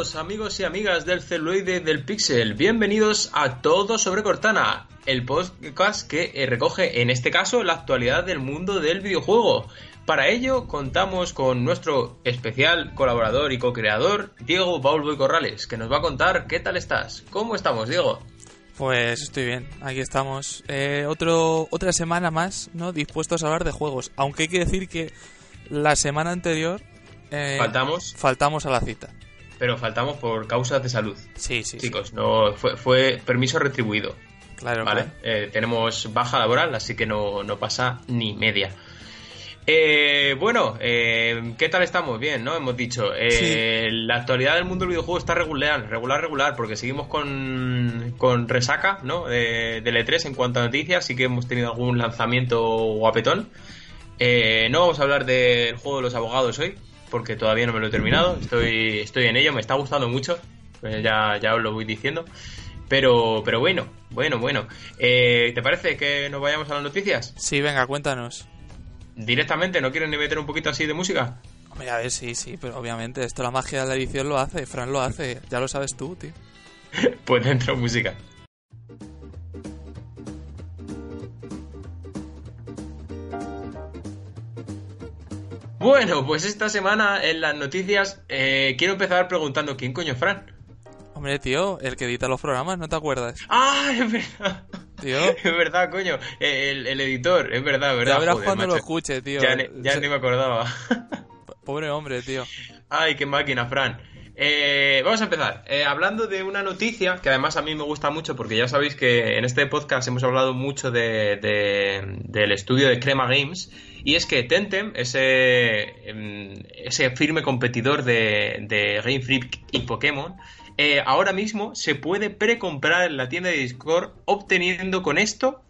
todos, amigos y amigas del celuloide del Pixel. Bienvenidos a Todo sobre Cortana, el podcast que eh, recoge, en este caso, la actualidad del mundo del videojuego. Para ello, contamos con nuestro especial colaborador y co-creador, Diego Paul Corrales, que nos va a contar qué tal estás. ¿Cómo estamos, Diego? Pues estoy bien, aquí estamos. Eh, otro, otra semana más, ¿no? Dispuestos a hablar de juegos. Aunque hay que decir que la semana anterior. Eh, ¿Faltamos? Faltamos a la cita. Pero faltamos por causas de salud. Sí, sí. Chicos, no fue, fue permiso retribuido. Claro. Vale. Eh, tenemos baja laboral, así que no, no pasa ni media. Eh, bueno, eh, ¿qué tal estamos? Bien, ¿no? Hemos dicho. Eh, La actualidad del mundo del videojuego está regular, regular, regular, porque seguimos con, con resaca, ¿no? De, de E3 en cuanto a noticias, sí que hemos tenido algún lanzamiento guapetón. Eh, no vamos a hablar del juego de los abogados hoy, porque todavía no me lo he terminado. Estoy, estoy en ello, me está gustando mucho. Eh, ya, ya os lo voy diciendo. Pero, pero bueno, bueno, bueno. Eh, ¿Te parece que nos vayamos a las noticias? Sí, venga, cuéntanos. Directamente, ¿no quieren ni meter un poquito así de música? Hombre, a ver, sí, sí, pero obviamente esto la magia de la edición lo hace, Fran lo hace, ya lo sabes tú, tío. pues dentro música. Bueno, pues esta semana en las noticias eh, quiero empezar preguntando quién coño es Fran. Hombre, tío, el que edita los programas, ¿no te acuerdas? ¡Ah, es verdad! Tío. Es verdad, coño. El, el editor, es verdad, verdad. Ya verás Joder, cuando lo macho. escuche, tío. Ya, ya Se- ni me acordaba. Pobre hombre, tío. Ay, qué máquina, Fran. Eh, vamos a empezar. Eh, hablando de una noticia que además a mí me gusta mucho porque ya sabéis que en este podcast hemos hablado mucho de, de- del estudio de Crema Games y es que Tentem, ese, em, firme competidor de, de Game Freak y Pokémon, eh, ahora mismo se puede precomprar en la tienda de Discord obteniendo con esto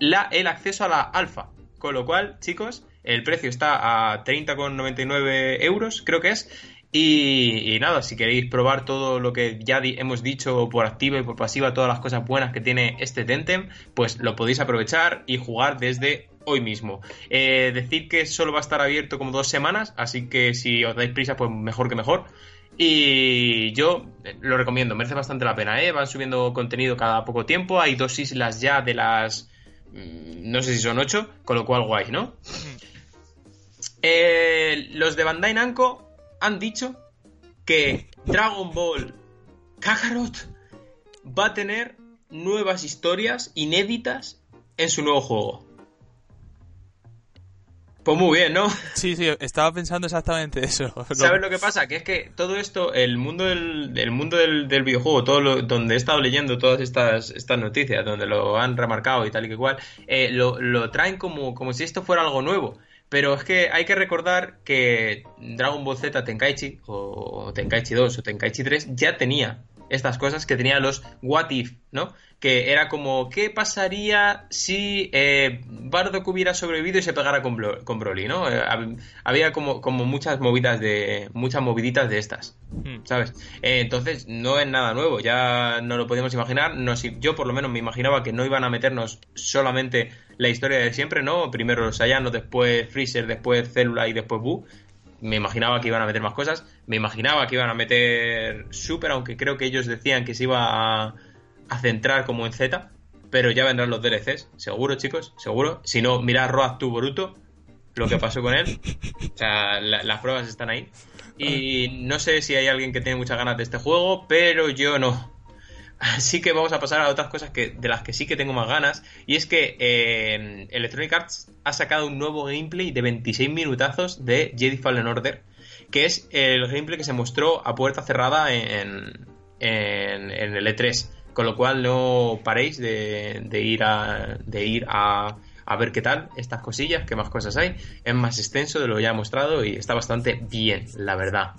el acceso a la alfa. Con lo cual, chicos, el precio está a 30,99 euros, creo que es. Y, y nada, si queréis probar todo lo que ya di- hemos dicho por activa y por pasiva, todas las cosas buenas que tiene este Tentem, pues lo podéis aprovechar y jugar desde hoy mismo. Eh, decir que solo va a estar abierto como dos semanas, así que si os dais prisa, pues mejor que mejor. Y yo eh, lo recomiendo, merece bastante la pena, ¿eh? Van subiendo contenido cada poco tiempo, hay dos islas ya de las... mm, No sé si son ocho, con lo cual guay, ¿no? Eh, los de Bandai Namco han dicho que Dragon Ball Kakarot va a tener nuevas historias inéditas en su nuevo juego. Pues muy bien, ¿no? Sí, sí, estaba pensando exactamente eso. ¿Sabes lo que pasa? Que es que todo esto, el mundo del, el mundo del, del videojuego, todo lo, donde he estado leyendo todas estas, estas noticias, donde lo han remarcado y tal y que cual, eh, lo, lo traen como, como si esto fuera algo nuevo. Pero es que hay que recordar que Dragon Ball Z Tenkaichi, o Tenkaichi 2 o Tenkaichi 3, ya tenía estas cosas que tenía los What If, ¿no? Que era como, ¿qué pasaría si eh, Bardock hubiera sobrevivido y se pegara con, con Broly, ¿no? Eh, hab- había como, como muchas movidas de. muchas moviditas de estas. Hmm. ¿Sabes? Eh, entonces, no es nada nuevo, ya no lo podíamos imaginar. Nos- yo, por lo menos, me imaginaba que no iban a meternos solamente la historia de siempre, ¿no? Primero los Sayanos, después Freezer, después Célula y después Buu. Me imaginaba que iban a meter más cosas. Me imaginaba que iban a meter Super, aunque creo que ellos decían que se iba a, centrar como en Z. Pero ya vendrán los DLCs, seguro, chicos, seguro. Si no, mirad Road to Boruto, lo que pasó con él. O sea, la- las pruebas están ahí. Y no sé si hay alguien que tiene muchas ganas de este juego, pero yo no. Así que vamos a pasar a otras cosas que, de las que sí que tengo más ganas. Y es que eh, Electronic Arts ha sacado un nuevo gameplay de 26 minutazos de Jedi Fallen Order. Que es el gameplay que se mostró a puerta cerrada en, en, el E3. Con lo cual no paréis de, de ir a. de ir a a ver qué tal estas cosillas, qué más cosas hay. Es más extenso de lo ya mostrado y está bastante bien, la verdad.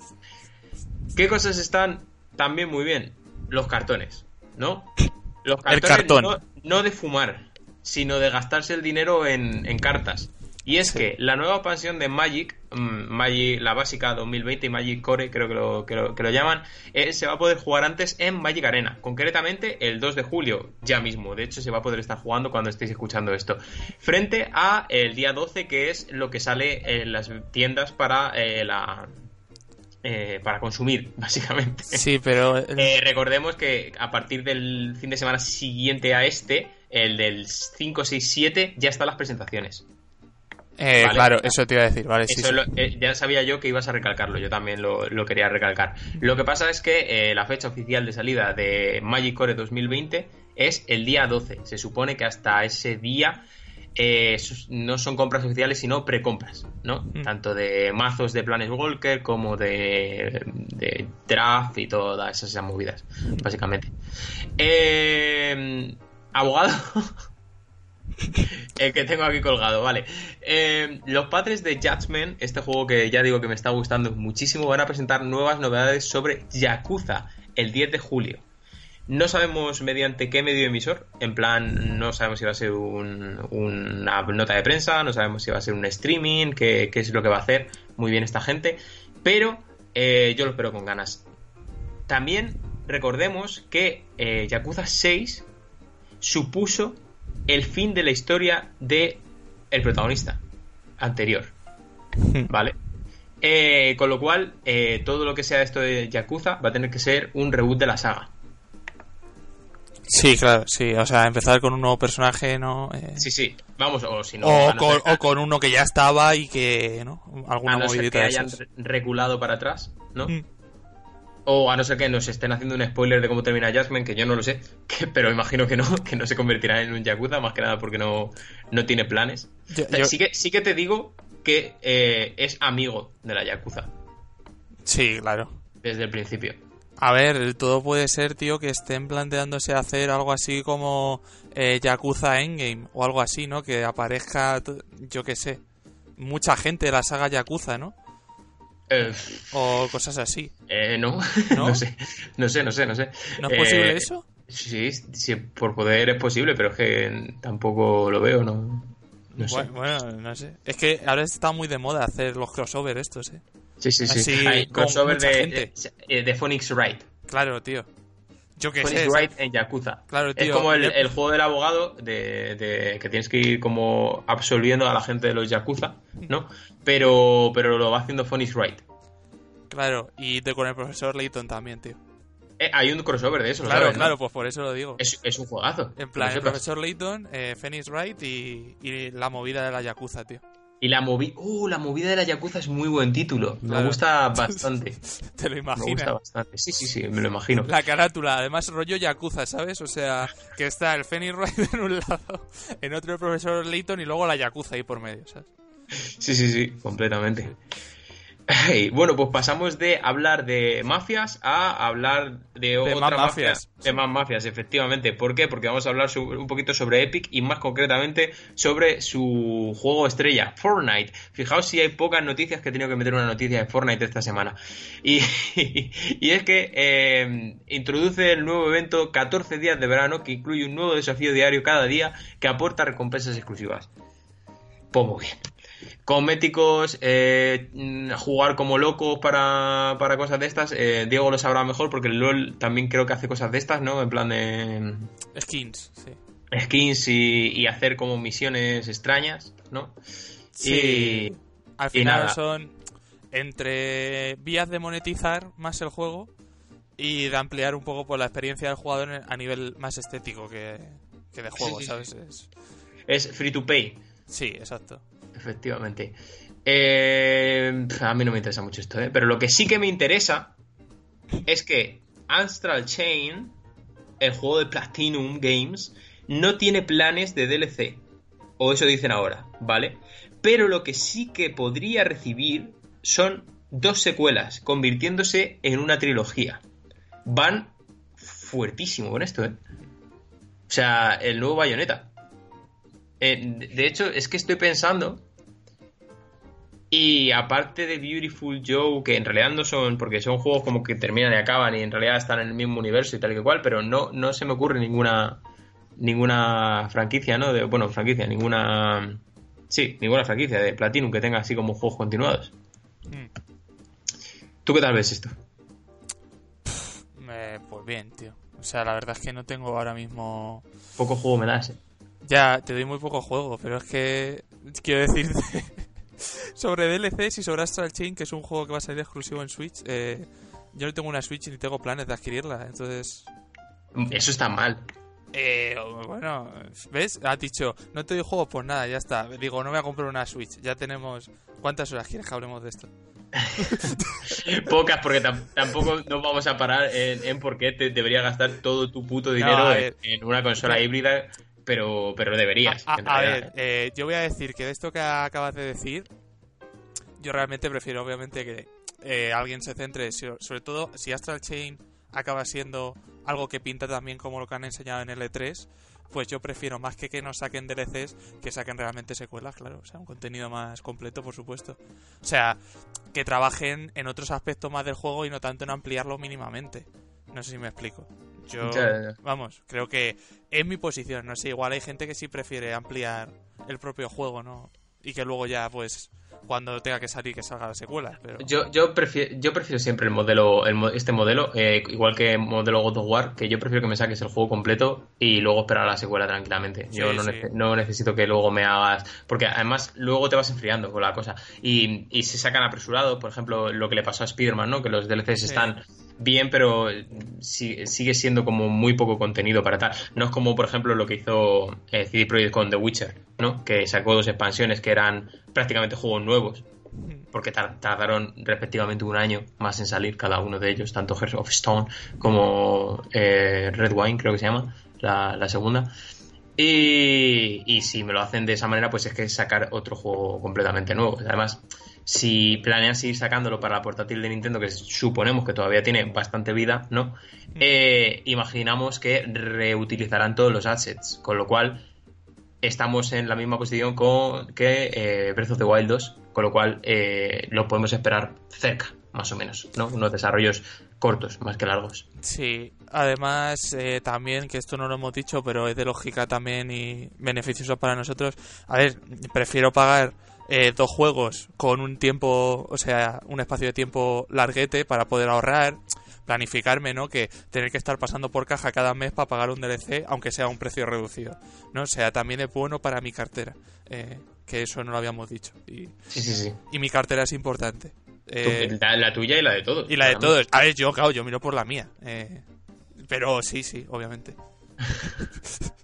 ¿Qué cosas están también muy bien? Los cartones, ¿no? Los El cartón. No, no de fumar, sino de gastarse el dinero en, en cartas. Y es Sí. que la nueva expansión de Magic, mm, Magic, la básica 2020 y Magic Core, creo que lo, que lo, que lo llaman, eh, se va a poder jugar antes en Magic Arena. Concretamente el 2 de julio, ya mismo. De hecho, se va a poder estar jugando cuando estéis escuchando esto. Frente a el día 12, que es lo que sale en las tiendas para eh, la, eh, para consumir, básicamente. Sí, pero... Eh, recordemos que a partir del fin de semana siguiente a este, el del 5, 6, 7, ya están las presentaciones. Eh, Claro, eso te iba a decir, vale. Eso Lo, eh, ya sabía yo que ibas a recalcarlo, yo también lo, lo quería recalcar. Lo que pasa es que eh, la fecha oficial de salida de Magic Core 2020 es el día 12. Se supone que hasta ese día eh, no son compras oficiales, sino precompras, ¿no? Mm. Tanto de mazos de Planes Walker como de, de draft y todas esas, esas movidas, básicamente. Eh, abogado. El que tengo aquí colgado, vale. Eh, los padres de Judgment, este juego que ya digo que me está gustando muchísimo, van a presentar nuevas novedades sobre Yakuza el 10 de julio. No sabemos mediante qué medio emisor, en plan, no sabemos si va a ser una nota de prensa, no sabemos si va a ser un streaming, qué, es lo que va a hacer muy bien esta gente, pero eh, yo lo espero con ganas. También recordemos que eh, Yakuza 6 supuso el fin de la historia de el protagonista anterior. ¿Vale? Eh, con lo cual, eh, todo lo que sea esto de Yakuza va a tener que ser un reboot de la saga. Sí, claro, sí. O sea, empezar con un nuevo personaje, ¿no? Eh, sí, sí. Vamos, o si no. O, con, uno que ya estaba y que, ¿no? Alguna a no que hayan reculado para atrás, ¿no? Mm. O a no ser que nos estén haciendo un spoiler de cómo termina Jasmine, que yo no lo sé, pero imagino que no, que no se convertirá en un Yakuza, más que nada porque no, no tiene planes. Sí, que, sí que te digo que eh, es amigo de la Yakuza. Sí, claro. Desde el principio. A ver, todo puede ser, tío, que estén planteándose hacer algo así como eh, Yakuza Endgame o algo así, ¿no? Que aparezca, yo qué sé, mucha gente de la saga Yakuza, ¿no? Eh, o cosas así. Eh, no. no, sé, no sé, no sé, no sé. ¿No es posible eh, eso? Sí, sí, por poder es posible, pero es que tampoco lo veo, no. No sé. Bueno, no sé. Es que ahora está muy de moda hacer los crossover estos, ¿eh? Sí, sí, sí. Hay crossover de, de, Phoenix Wright. Claro, tío. Yo que Phoenix Wright en Yakuza. Claro, tío. Es como el, el juego del abogado de, de, que tienes que ir como absolviendo a la gente de los Yakuza, ¿no? Pero, pero lo va haciendo Phoenix Wright. Claro, y de, con el profesor Layton también, tío. Eh, hay un crossover de eso, Claro, claro, pues por eso lo digo. Es, es un juegazo. En plan, el profesor Layton, eh, Phoenix Wright y, y, la movida de la Yakuza, tío. Y la movida. Uh, la movida de la Yakuza es muy buen título. Me gusta bastante. Te lo imaginas. Me gusta bastante. Sí, sí, sí, me lo imagino. La carátula, además, rollo Yakuza, ¿sabes? O sea, que está el Phoenix Wright en un lado, en otro el profesor Layton y luego la Yakuza ahí por medio, ¿sabes? Sí, sí, sí, completamente. bueno, pues pasamos de hablar de mafias a hablar de, otra más mafias. De más mafias, efectivamente. ¿Por qué? Porque vamos a hablar un poquito sobre Epic y más concretamente sobre su juego estrella, Fortnite. Fijaos si hay pocas noticias que he tenido que meter una noticia de Fortnite esta semana. Y, y es que eh, introduce el nuevo evento 14 días de verano que incluye un nuevo desafío diario cada día que aporta recompensas exclusivas. Pues muy bien cosméticos, eh, jugar como locos para, para cosas de estas. Eh, Diego lo sabrá mejor porque el LOL también creo que hace cosas de estas, ¿no? En plan de... Skins, sí. Skins y, hacer como misiones extrañas, ¿no? Sí. Y, Al final son entre vías de monetizar más el juego y de ampliar un poco por pues, la experiencia del jugador a nivel más estético que, de juego, ¿sabes? es free to pay. Sí, exacto efectivamente. Eh, a mí no me interesa mucho esto, ¿eh? Pero lo que sí que me interesa es que Astral Chain, el juego de Platinum Games, no tiene planes de DLC. O eso dicen ahora, ¿vale? Pero lo que sí que podría recibir son dos secuelas, convirtiéndose en una trilogía. Van fuertísimo con esto, ¿eh? O sea, el nuevo Bayonetta. Eh, de hecho, es que estoy pensando y aparte de Beautiful Joe, que en realidad no son, porque son juegos como que terminan y acaban y en realidad están en el mismo universo y tal y cual, pero no, no se me ocurre ninguna ninguna franquicia, ¿no? De, bueno, franquicia, ninguna... Sí, ninguna franquicia de Platinum que tenga así como juegos continuados. Mm. ¿Tú qué tal ves esto? pues bien, tío. O sea, la verdad es que no tengo ahora mismo... Poco juego me das, ¿eh? Ya, te doy muy poco juego, pero es que quiero decirte sobre DLCs y sobre Astral Chain, que es un juego que va a salir exclusivo en Switch. Eh, yo no tengo una Switch ni tengo planes de adquirirla, entonces. Eso está mal. Eh, bueno, ¿ves? Ha dicho, no te doy juego, pues nada, ya está. Digo, no voy a comprar una Switch. Ya tenemos. ¿Cuántas horas quieres que hablemos de esto? Pocas, porque tampoco nos vamos a parar en, por qué te debería gastar todo tu puto dinero en, una consola híbrida, pero, pero deberías. A, ver, eh, yo voy a decir que de esto que acabas de decir, yo realmente prefiero, obviamente, que eh, alguien se centre, sobre todo si Astral Chain acaba siendo algo que pinta también como lo que han enseñado en L3, pues yo prefiero más que que nos saquen DLCs que saquen realmente secuelas, claro, o sea, un contenido más completo, por supuesto. O sea, que trabajen en otros aspectos más del juego y no tanto en ampliarlo mínimamente. No sé si me explico. Yo, vamos, creo que es mi posición, no sé, igual hay gente que sí prefiere ampliar el propio juego, ¿no? Y que luego ya, pues, cuando tenga que salir que salga la secuela. Pero... Yo, yo, prefiero, yo prefiero siempre el modelo, el, este modelo, eh, igual que el modelo God of War, que yo prefiero que me saques el juego completo y luego esperar a la secuela tranquilamente. yo no, necesito que luego me hagas. Porque además luego te vas enfriando con la cosa. Y, y se sacan apresurado, por ejemplo, lo que le pasó a Spider-Man, ¿no? Que los DLCs están bien, pero sigue siendo como muy poco contenido para tal. No es como, por ejemplo, lo que hizo eh, CD Projekt con The Witcher, ¿no? Que sacó dos expansiones que eran prácticamente juegos nuevos, porque tardaron respectivamente un año más en salir cada uno de ellos, tanto Hearts of Stone como eh, Red Wine, creo que se llama, la, segunda. Y, y si me lo hacen de esa manera, pues es que sacar otro juego completamente nuevo. Además, si planean seguir sacándolo para la portátil de Nintendo, que suponemos que todavía tiene bastante vida, ¿no? Mm. Eh, imaginamos que reutilizarán todos los assets, con lo cual estamos en la misma posición con, que eh, Breath of the Wild 2, con lo cual eh, lo podemos esperar cerca, más o menos, ¿no? Unos desarrollos cortos, más que largos. Sí, además también, que esto no lo hemos dicho, pero es de lógica también y beneficioso para nosotros. A ver, prefiero pagar eh, dos juegos con un tiempo, o sea, un espacio de tiempo larguete para poder ahorrar, planificarme, ¿no? Que tener que estar pasando por caja cada mes para pagar un DLC, aunque sea a un precio reducido, ¿no? O sea, también es bueno para mi cartera, eh, que eso no lo habíamos dicho. Y, sí, sí, sí. y mi cartera es importante. Eh, la, tuya y la de todos. Y la de todos. A ver, yo, claro, yo miro por la mía. pero sí, sí, obviamente.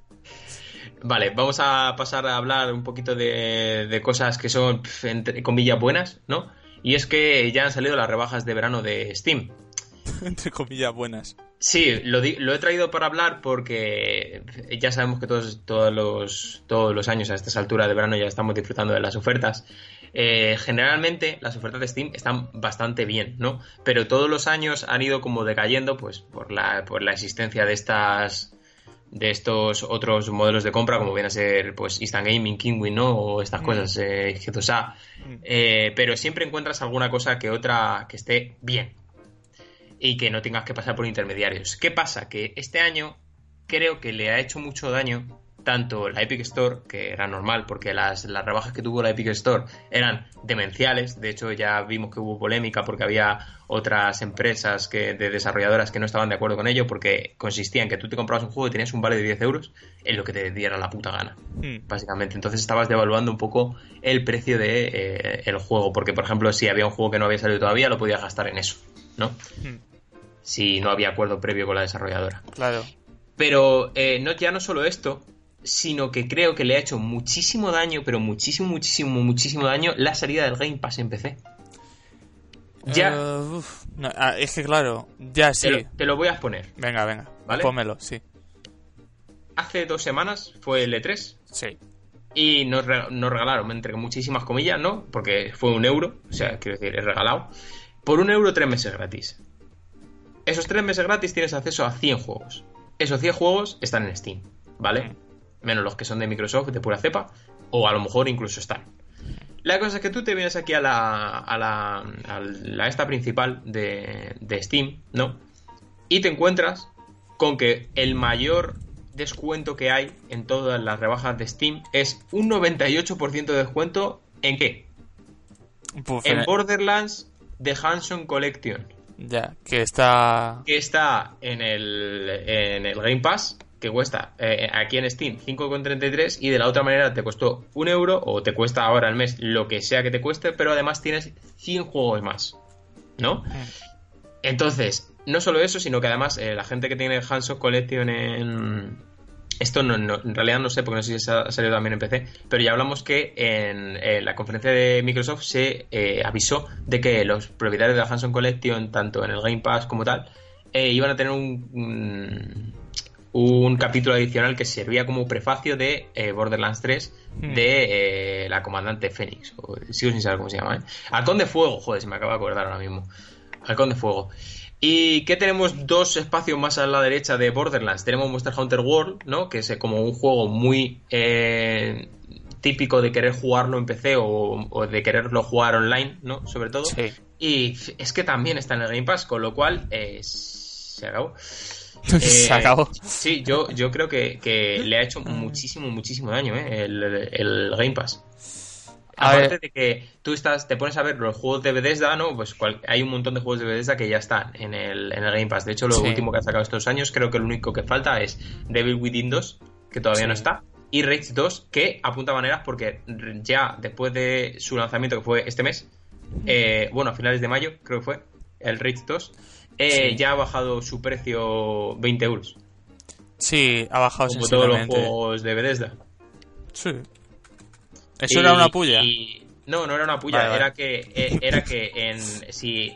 Vale, vamos a pasar a hablar un poquito de, cosas que son, entre comillas, buenas, ¿no? Y es que ya han salido las rebajas de verano de Steam. entre comillas, buenas. Sí, lo, he traído para hablar porque ya sabemos que todos, todos, los, todos los años a esta altura de verano ya estamos disfrutando de las ofertas. Eh, generalmente las ofertas de Steam están bastante bien, ¿no? Pero todos los años han ido como decayendo pues por la, por la existencia de estas de estos otros modelos de compra, como viene a ser pues Instant Gaming, Kingwin, ¿no? O estas mm. cosas, eh, G2A. Mm. Eh, pero siempre encuentras alguna cosa que otra que esté bien. Y que no tengas que pasar por intermediarios. ¿Qué pasa? Que este año creo que le ha hecho mucho daño tanto la Epic Store, que era normal, porque las, las, rebajas que tuvo la Epic Store eran demenciales. De hecho, ya vimos que hubo polémica porque había otras empresas que, de desarrolladoras que no estaban de acuerdo con ello, porque consistía en que tú te comprabas un juego y tenías un vale de 10 euros en lo que te diera la puta gana, hmm. básicamente. Entonces estabas devaluando un poco el precio de eh, el juego, porque, por ejemplo, si había un juego que no había salido todavía, lo podías gastar en eso, ¿no? Hmm. Si no había acuerdo previo con la desarrolladora. Claro. Pero eh, no, ya no solo esto, sino que creo que le ha hecho muchísimo daño, pero muchísimo, muchísimo, muchísimo daño la salida del Game Pass en PC. Ya. Eh, ah, es que claro, ya sí. Te lo, voy a exponer. Venga, venga. ¿vale? Pónmelo, sí. Hace dos semanas fue el E3. Sí. Y nos, nos regalaron, entre muchísimas comillas, ¿no? Porque fue un euro, o sea, quiero decir, es regalado. Por un euro, tres meses gratis. Esos tres meses gratis tienes acceso a 100 juegos. Esos 100 juegos están en Steam, ¿vale? Mm menos los que son de Microsoft de pura cepa, o a lo mejor incluso están. La cosa es que tú te vienes aquí a la, a la, a la esta principal de, de Steam, ¿no? Y te encuentras con que el mayor descuento que hay en todas las rebajas de Steam es un 98% de descuento en qué? en Borderlands The Hanson Collection. Ya, que está... Que está en el, en el Game Pass que cuesta eh, aquí en Steam 5,33 y de la otra manera te costó un euro o te cuesta ahora al mes lo que sea que te cueste, pero además tienes 100 juegos más, ¿no? Entonces, no solo eso, sino que además eh, la gente que tiene Hands of Collection en... Esto no, en realidad no sé, porque no sé si ha salido también en PC, pero ya hablamos que en, la conferencia de Microsoft se eh, avisó de que los propietarios de la Hanson Collection, tanto en el Game Pass como tal, iban a tener un, un capítulo adicional que servía como prefacio de eh, Borderlands 3 hmm. de eh, la comandante Fénix. Sigo sin saber cómo se llama. ¿eh? Halcón de Fuego, joder, se me acaba de acordar ahora mismo. Halcón de Fuego. ¿Y qué tenemos dos espacios más a la derecha de Borderlands? Tenemos Monster Hunter World, ¿no? Que es como un juego muy eh, típico de querer jugarlo en PC o, de quererlo jugar online, ¿no? Sobre todo. Y es que también está en el Game Pass, con lo cual se acabó. Se acabó. Eh, sí, yo, yo creo que, le ha hecho muchísimo, muchísimo daño ¿eh? el, Game Pass. Aparte de que tú estás, te pones a ver los juegos de Bethesda, ¿no? Pues hay un montón de juegos de Bethesda que ya están en el, en el Game Pass. De hecho, lo último que ha sacado estos años, creo que lo único que falta es Devil Within 2, que todavía no está, y Rage 2, que apunta maneras porque ya después de su lanzamiento, que fue este mes, eh, bueno, a finales de mayo, creo que fue, el Rage 2, eh, ya ha bajado su precio 20 euros. Sí, ha bajado Como todos los juegos de Bethesda. Sí. ¿Eso era una puya? No, no era una puya. Era que eh, era que en si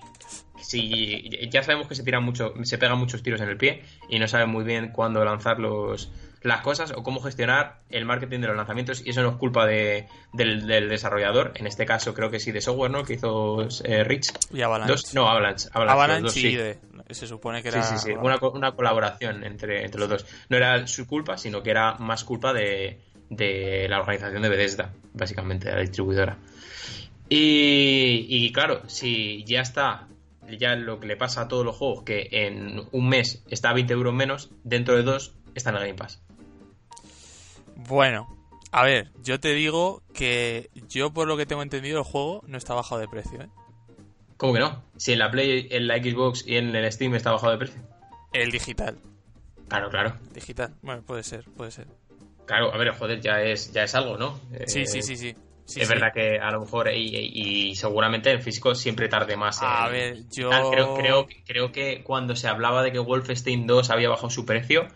si ya sabemos que se tiran mucho, se pegan muchos tiros en el pie y no saben muy bien cuándo lanzar los las cosas o cómo gestionar el marketing de los lanzamientos y eso no es culpa de, del, desarrollador, en este caso creo que sí de software, ¿no? Que hizo eh, Rich. Y Avalanche. no, Avalanche. Avalanche, y de, se supone que era... Sí, sí, sí, una, una colaboración entre, entre los dos. No era su culpa, sino que era más culpa de, de la organización de Bethesda, básicamente, de la distribuidora. Y, y claro, si ya está ya lo que le pasa a todos los juegos, que en un mes está a 20 euros menos, dentro de dos está en el Game Pass. Bueno, a ver, yo te digo que yo por lo que tengo entendido el juego no está bajado de precio, ¿eh? ¿Cómo que no? Si en la Play, en la Xbox y en el Steam está bajado de precio. El digital. Claro, claro. Digital. Bueno, puede ser, puede ser. Claro, a ver, joder, ya es, ya es algo, ¿no? Sí, sí, sí, sí. es verdad que a lo mejor y, seguramente en físico siempre tarde más. A ver, yo creo, creo, creo que cuando se hablaba de que Wolfenstein 2 había bajado su precio,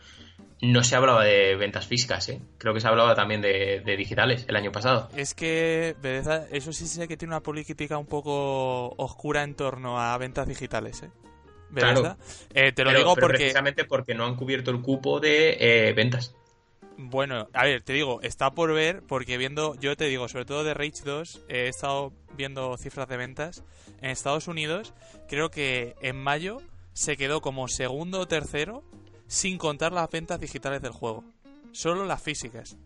no se hablaba de ventas físicas, ¿eh? Creo que se hablaba también de, digitales el año pasado. Es que eso sí sé que tiene una política un poco oscura en torno a ventas digitales, ¿eh? Claro. Eh, te lo digo porque... Precisamente porque no han cubierto el cupo de eh, ventas. Bueno, a ver, te digo, está por ver porque viendo, yo te digo, sobre todo de Rage 2, he estado viendo cifras de ventas. En Estados Unidos, creo que en mayo se quedó como segundo o tercero sin contar las ventas digitales del juego. Solo las físicas.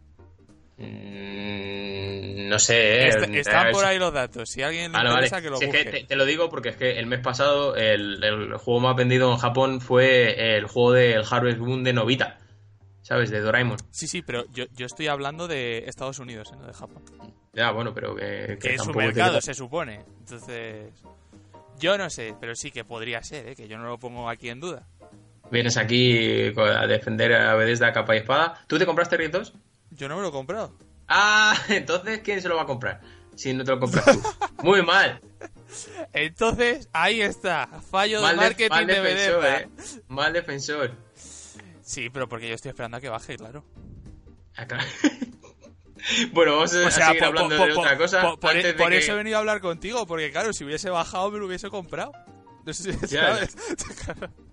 Mm, no sé, eh, están por ahí los datos. Si alguien le interesa, que lo busque. te, lo digo porque es que el mes pasado el, juego más vendido en Japón fue el juego del Harvest Moon de Novita. ¿Sabes? De Doraemon. Sí, sí, pero yo, estoy hablando de Estados Unidos, no de Japón. Ya, bueno, pero que... Que, es un mercado, se supone. Entonces... Yo no sé, pero sí que podría ser, ¿eh? que yo no lo pongo aquí en duda vienes aquí a defender a Bethesda capa y espada. ¿Tú te compraste Red 2? Yo no me lo he comprado. Ah, entonces ¿quién se lo va a comprar? Si no te lo compras tú. Muy mal. Entonces, ahí está. Fallo de marketing de, Bethesda. Eh. Mal defensor. Sí, pero porque yo estoy esperando a que baje, claro. Ah, bueno, vamos a seguir hablando de otra cosa. Por, e- eso he venido a hablar contigo, porque claro, si hubiese bajado me lo hubiese comprado. No sé si sabes.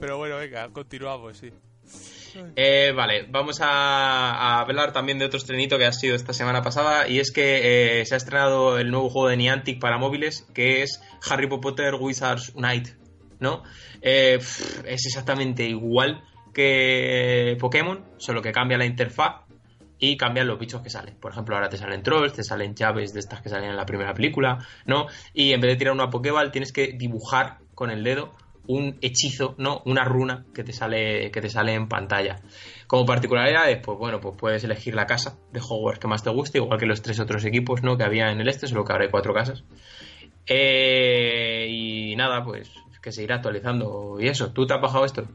Pero bueno, venga, continuamos, sí. Eh, vale, vamos a, hablar también de otro estrenito que ha sido esta semana pasada y es que eh, se ha estrenado el nuevo juego de Niantic para móviles que es Harry Potter Wizards Unite, ¿no? Eh, es exactamente igual que Pokémon, solo que cambia la interfaz y cambian los bichos que salen. Por ejemplo, ahora te salen trolls, te salen llaves de estas que salen en la primera película, ¿no? Y en vez de tirar una Pokéball tienes que dibujar con el dedo un hechizo, ¿no? Una runa que te sale, que te sale en pantalla. Como particularidades, pues bueno, pues puedes elegir la casa de Hogwarts que más te guste, igual que los tres otros equipos, ¿no? Que había en el este, solo que ahora hay cuatro casas. Eh, y nada, pues que se irá actualizando y eso. ¿Tú te has bajado esto?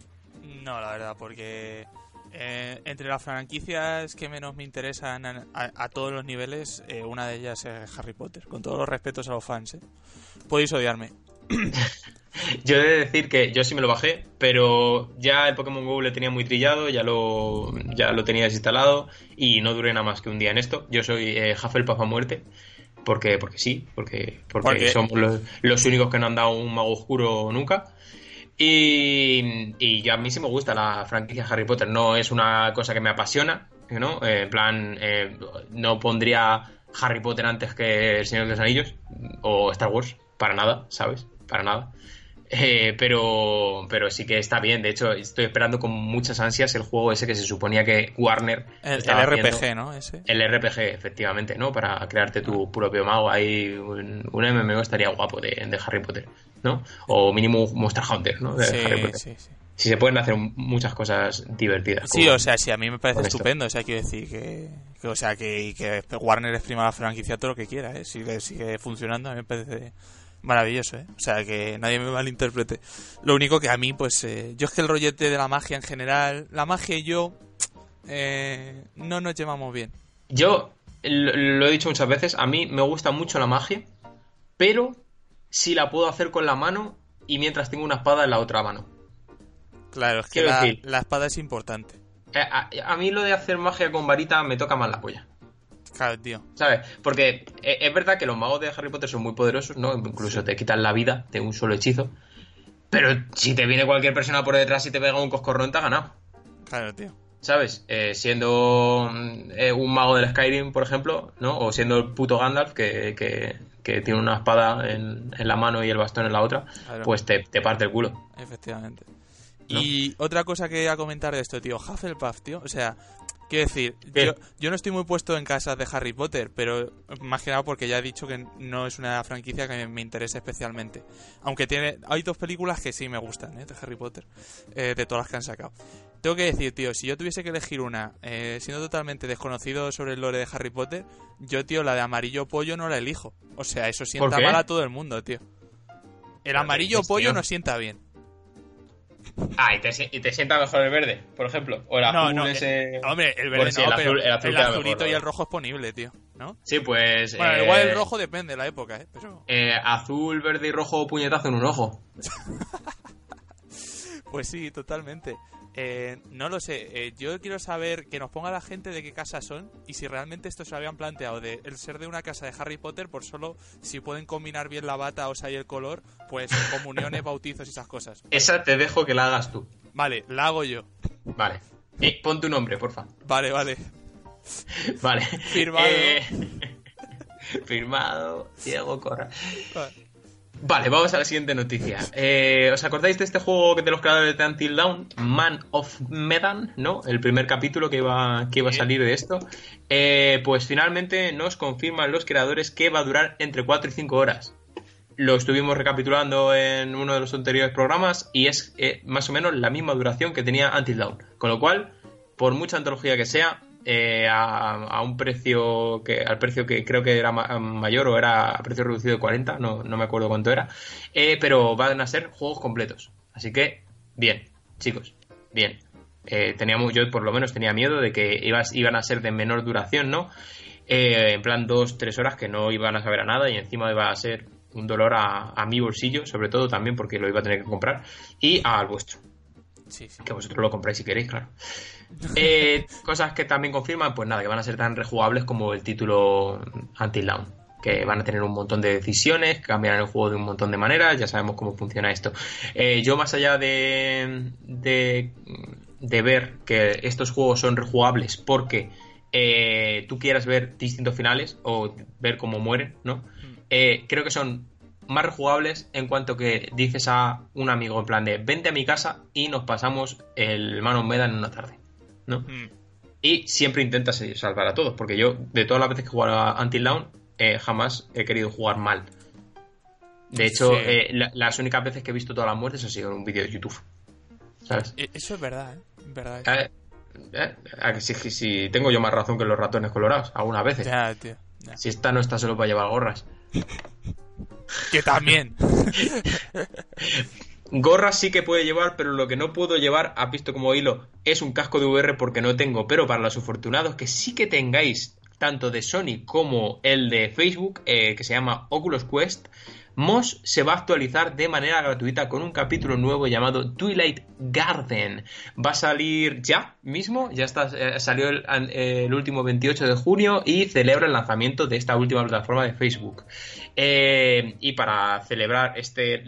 No, la verdad, porque Eh, entre las franquicias que menos me interesan a, todos los niveles, eh, una de ellas es Harry Potter. Con todos los respetos a los fans, ¿eh? Podéis odiarme. yo he de decir que yo sí me lo bajé, pero ya el Pokémon GO le tenía muy trillado, ya lo, ya lo tenía desinstalado y no duré nada más que un día en esto. Yo soy eh, Hufflepuff a muerte. Porque, porque sí, porque, porque, somos los, los únicos que no han dado un mago oscuro nunca. Y, y a mí sí me gusta la franquicia Harry Potter. No es una cosa que me apasiona, ¿no? Eh, en plan, eh, no pondría Harry Potter antes que El Señor de los Anillos o Star Wars, para nada, ¿sabes? Para nada. Eh, pero, pero sí que está bien. De hecho, estoy esperando con muchas ansias el juego ese que se suponía que Warner. El, RPG, ¿no? El RPG, efectivamente, ¿no? Para crearte tu propio mago. Ahí un, MMO estaría guapo de, Harry Potter, ¿no? O mínimo Monster Hunter, ¿no? De Harry Potter. Sí, sí. Si se pueden hacer muchas cosas divertidas. Sí, o sea, sí, a mí me parece estupendo. O sea, quiero decir que, o sea, que, que Warner exprima la franquicia todo lo que quiera, ¿eh? Sigue, sigue funcionando, a mí me parece maravilloso, ¿eh? O sea, que nadie me malinterprete. Lo único que a mí, pues, eh, yo es que el rollete de la magia en general, la magia y yo, eh, no nos llevamos bien. Yo lo he dicho muchas veces, a mí me gusta mucho la magia, pero si la puedo hacer con la mano y mientras tengo una espada en la otra mano. Claro, es que la, la, espada es importante. Eh, a, a, mí lo de hacer magia con varita me toca más la polla. Claro, tío. ¿Sabes? Porque eh, es verdad que los magos de Harry Potter son muy poderosos, ¿no? Incluso te quitan la vida de un solo hechizo. Pero si te viene cualquier persona por detrás y te pega un coscorrón, te ha ganado. Claro, tío. ¿Sabes? Eh, siendo mm, eh, un mago del Skyrim, por ejemplo, ¿no? O siendo el puto Gandalf que, tiene una espada en, la mano y el bastón en la otra, pues te, parte el culo. Efectivamente. Y otra cosa que a comentar de esto, tío, Hufflepuff, tío, o sea, Quiero decir, yo, no estoy muy puesto en casas de Harry Potter, pero más que nada porque ya he dicho que no es una franquicia que me interese especialmente. Aunque tiene hay dos películas que sí me gustan, ¿eh? De Harry Potter, eh, de todas las que han sacado. Tengo que decir, tío, si yo tuviese que elegir una, eh, siendo totalmente desconocido sobre el lore de Harry Potter, yo, tío, la de amarillo pollo no la elijo. O sea, eso sienta mal a todo el mundo, tío. El amarillo pollo no sienta bien. Ah, ¿y te, y te sienta mejor el verde, por ejemplo. O el azul no, ese. Eh, hombre, el verde no, el, azul, el, azul el azulito y el rojo es ponible, tío. ¿No? Sí, pues. Bueno, igual el eh, rojo depende de la época, ¿eh? eh azul, verde y rojo, puñetazo en un ojo. pues sí, totalmente. Eh, no lo sé. Eh, yo quiero saber que nos ponga la gente de qué casa son y si realmente esto se lo habían planteado de el ser de una casa de Harry Potter por solo si pueden combinar bien la bata, o sea, y el color, pues comuniones, bautizos y esas cosas. Esa te dejo que la hagas tú. Vale, la hago yo. Vale. Eh, pon tu nombre, porfa. Vale, vale. Vale. Firmado. firmado Diego Corra. Vale. Vale, vamos a la siguiente noticia. Eh, ¿Os acordáis de este juego de los creadores de Until Dawn? Man of Medan, ¿no? El primer capítulo que iba, que iba a salir de esto. Eh, pues finalmente nos confirman los creadores que va a durar entre 4 y 5 horas. Lo estuvimos recapitulando en uno de los anteriores programas y es eh, más o menos la misma duración que tenía Until Dawn. Con lo cual, por mucha antología que sea, eh, a, un precio que al precio que creo que era mayor o era a precio reducido de 40, no, no me acuerdo cuánto era, eh, pero van a ser juegos completos. Así que, bien, chicos, bien. Eh, teníamos, yo por lo menos tenía miedo de que ibas, iban a ser de menor duración, ¿no? en plan dos, tres horas que no iban a saber a nada y encima iba a ser un dolor a, a mi bolsillo, sobre todo también porque lo iba a tener que comprar, y al vuestro. Que vosotros lo compráis si queréis, claro. Eh, cosas que también confirman, pues nada, que van a ser tan rejugables como el título Until Dawn. Que van a tener un montón de decisiones, cambiarán el juego de un montón de maneras, ya sabemos cómo funciona esto. Eh, yo, más allá de, de, ver que estos juegos son rejugables porque eh, tú quieras ver distintos finales o ver cómo mueren, ¿no? Mm. creo que son más rejugables en cuanto que dices a un amigo en plan de vente a mi casa y nos pasamos el Mano Medan en una tarde, ¿no? Hmm. Y siempre intentas salvar a todos, porque yo, de todas las veces que he jugado a Until Dawn, eh, jamás he querido jugar mal. De hecho, eh, las únicas veces que he visto todas las muertes ha sido en un vídeo de YouTube. ¿Sabes? E, eso es verdad, ¿eh? Verdad, eh, si, tengo yo más razón que los ratones colorados, algunas veces. Ya, tío. Si esta no está solo para llevar gorras. que también. Gorra sí que puede llevar, pero lo que no puedo llevar, ha visto como hilo, es un casco de VR porque no tengo. Pero para los afortunados que sí que tengáis tanto de Sony como el de Facebook, eh, que se llama Oculus Quest, Moss se va a actualizar de manera gratuita con un capítulo nuevo llamado Twilight Garden. Va a salir ya mismo, ya está, eh, salió el, último 28 de junio y celebra el lanzamiento de esta última plataforma de Facebook. Eh, y para celebrar este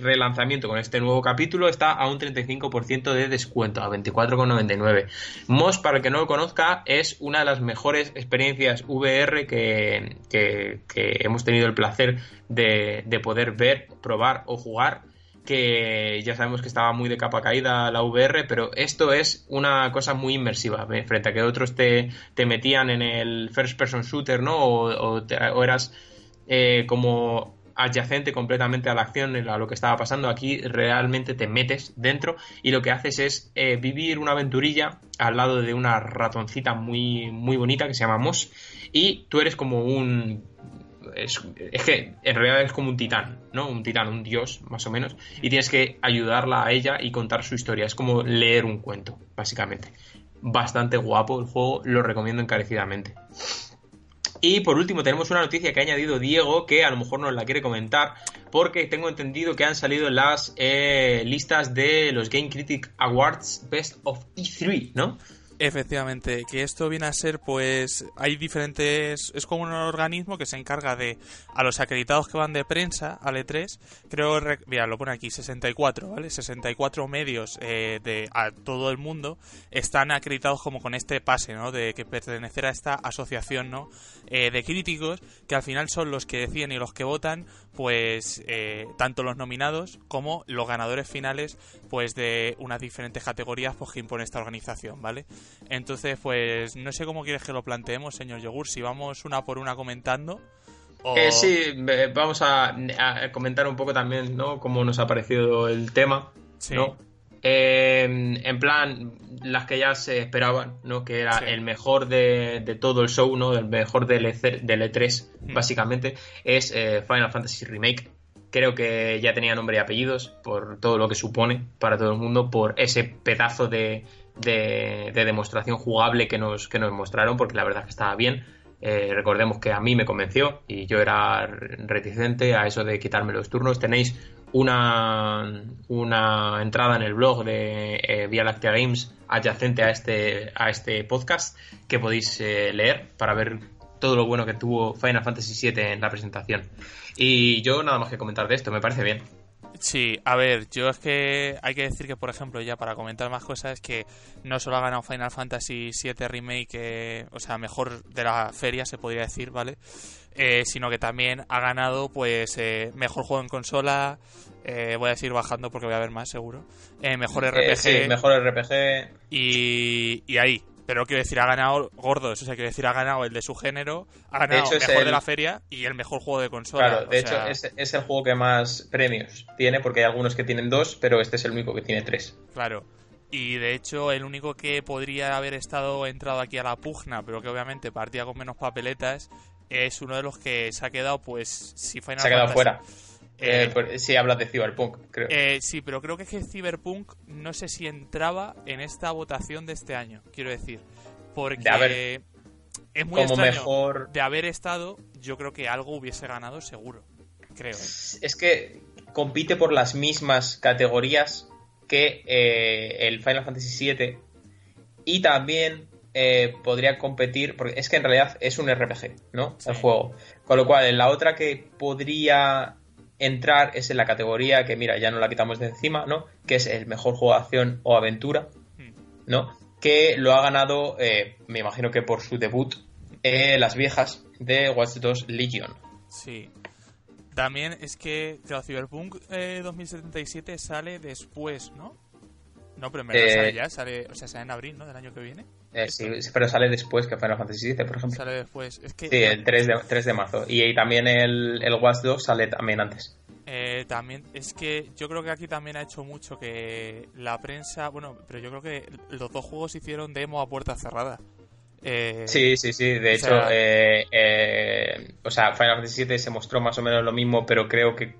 relanzamiento con este nuevo capítulo está a un 35% de descuento, a 24,99. Moss, para el que no lo conozca, es una de las mejores experiencias VR que, hemos tenido el placer de, de poder ver, probar o jugar que ya sabemos que estaba muy de capa caída la VR, pero esto es una cosa muy inmersiva, frente a que otros te, metían en el first person shooter, ¿no? O, eras eh, como adyacente completamente a la acción, a lo que estaba pasando. Aquí realmente te metes dentro y lo que haces es eh, vivir una aventurilla al lado de una ratoncita muy, muy bonita que se llama Moss y tú eres como un es, que en realidad es como un titán, ¿no? Un titán, un dios, más o menos, y tienes que ayudarla a ella y contar su historia. Es como leer un cuento, básicamente. Bastante guapo el juego, lo recomiendo encarecidamente. Y por último tenemos una noticia que ha añadido Diego que a lo mejor nos la quiere comentar porque tengo entendido que han salido las eh, listas de los Game Critic Awards Best of E3, ¿no? Efectivamente, que esto viene a ser, pues, hay diferentes, es como un organismo que se encarga de, a los acreditados que van de prensa, al E3, creo, mira, lo pone aquí, 64, ¿vale? 64 medios eh, de a todo el mundo están acreditados como con este pase, ¿no? De que pertenecer a esta asociación, ¿no? Eh, de críticos, que al final son los que deciden y los que votan, pues, eh, tanto los nominados como los ganadores finales, pues, de unas diferentes categorías, pues, que impone esta organización, ¿vale? Entonces, pues no sé cómo quieres que lo planteemos, señor Yogur, si vamos una por una comentando. Eh, sí, vamos a, comentar un poco también, ¿no? Cómo nos ha parecido el tema, ¿no? Eh, en plan, las que ya se esperaban, ¿no? Que era el mejor de, todo el show, ¿no? El mejor del, E3, e mm. básicamente, es eh, Final Fantasy Remake. Creo que ya tenía nombre y apellidos por todo lo que supone para todo el mundo, por ese pedazo de, de, demostración jugable que nos, que nos mostraron, porque la verdad es que estaba bien. Eh, recordemos que a mí me convenció y yo era reticente a eso de quitarme los turnos. Tenéis una, una entrada en el blog de eh, Vía Láctea Games adyacente a este, a este podcast que podéis eh, leer para ver todo lo bueno que tuvo Final Fantasy VII en la presentación. Y yo nada más que comentar de esto, me parece bien. Sí, a ver, yo es que hay que decir que, por ejemplo, ya para comentar más cosas, es que no solo ha ganado Final Fantasy VII Remake, eh, o sea, mejor de la feria, se podría decir, ¿vale? Eh, sino que también ha ganado, pues, eh, mejor juego en consola, voy a decir bajando porque voy a ver más, seguro. mejor RPG. sí, mejor RPG. Y, y ahí, pero quiero decir, ha ganado gordos, o sea, quiero decir, ha ganado el de su género, ha ganado el mejor de la feria y el mejor juego de consola. Claro, de hecho, es, es, el juego que más premios tiene, porque hay algunos que tienen dos, pero este es el único que tiene tres. Claro. Y de hecho, el único que podría haber estado entrado aquí a la pugna, pero que obviamente partía con menos papeletas, es uno de los que se ha quedado, pues, si Final Se ha quedado fuera. Eh, eh sí, hablas de Cyberpunk, creo. Eh, sí, pero creo que es que Cyberpunk no sé si entraba en esta votación de este año, quiero decir. Porque es muy extraño. Mejor... De haber estado, yo creo que algo hubiese ganado seguro, creo. Es que compite por las mismas categorías que el Final Fantasy VII y también podría competir, porque es que en realidad es un RPG, ¿no? El juego. Con lo cual, en la otra que podría entrar es en la categoría que, mira, ya no la quitamos de encima, ¿no? Que es el mejor juego de acción o aventura, hmm. ¿no? Que lo ha ganado, eh, me imagino que por su debut, eh, Las Viejas de Watch 2 Legion. Sí. También es que, claro, Cyberpunk 2077 eh, sale después, ¿no? No, pero en verdad sale ya, sale, o sea, sale en abril, ¿no? Del año que viene. Sí, pero sale después que Final Fantasy VII, por ejemplo. Sale después. Es que, sí, el 3 de, 3 de marzo. Y, también el, el Watch 2 sale también antes. Eh, también es que yo creo que aquí también ha hecho mucho que la prensa, bueno, pero yo creo que los dos juegos hicieron demo a puerta cerrada. Eh, sí, sí, sí. De hecho, eh, eh, o sea, Final Fantasy VII se mostró más o menos lo mismo, pero creo que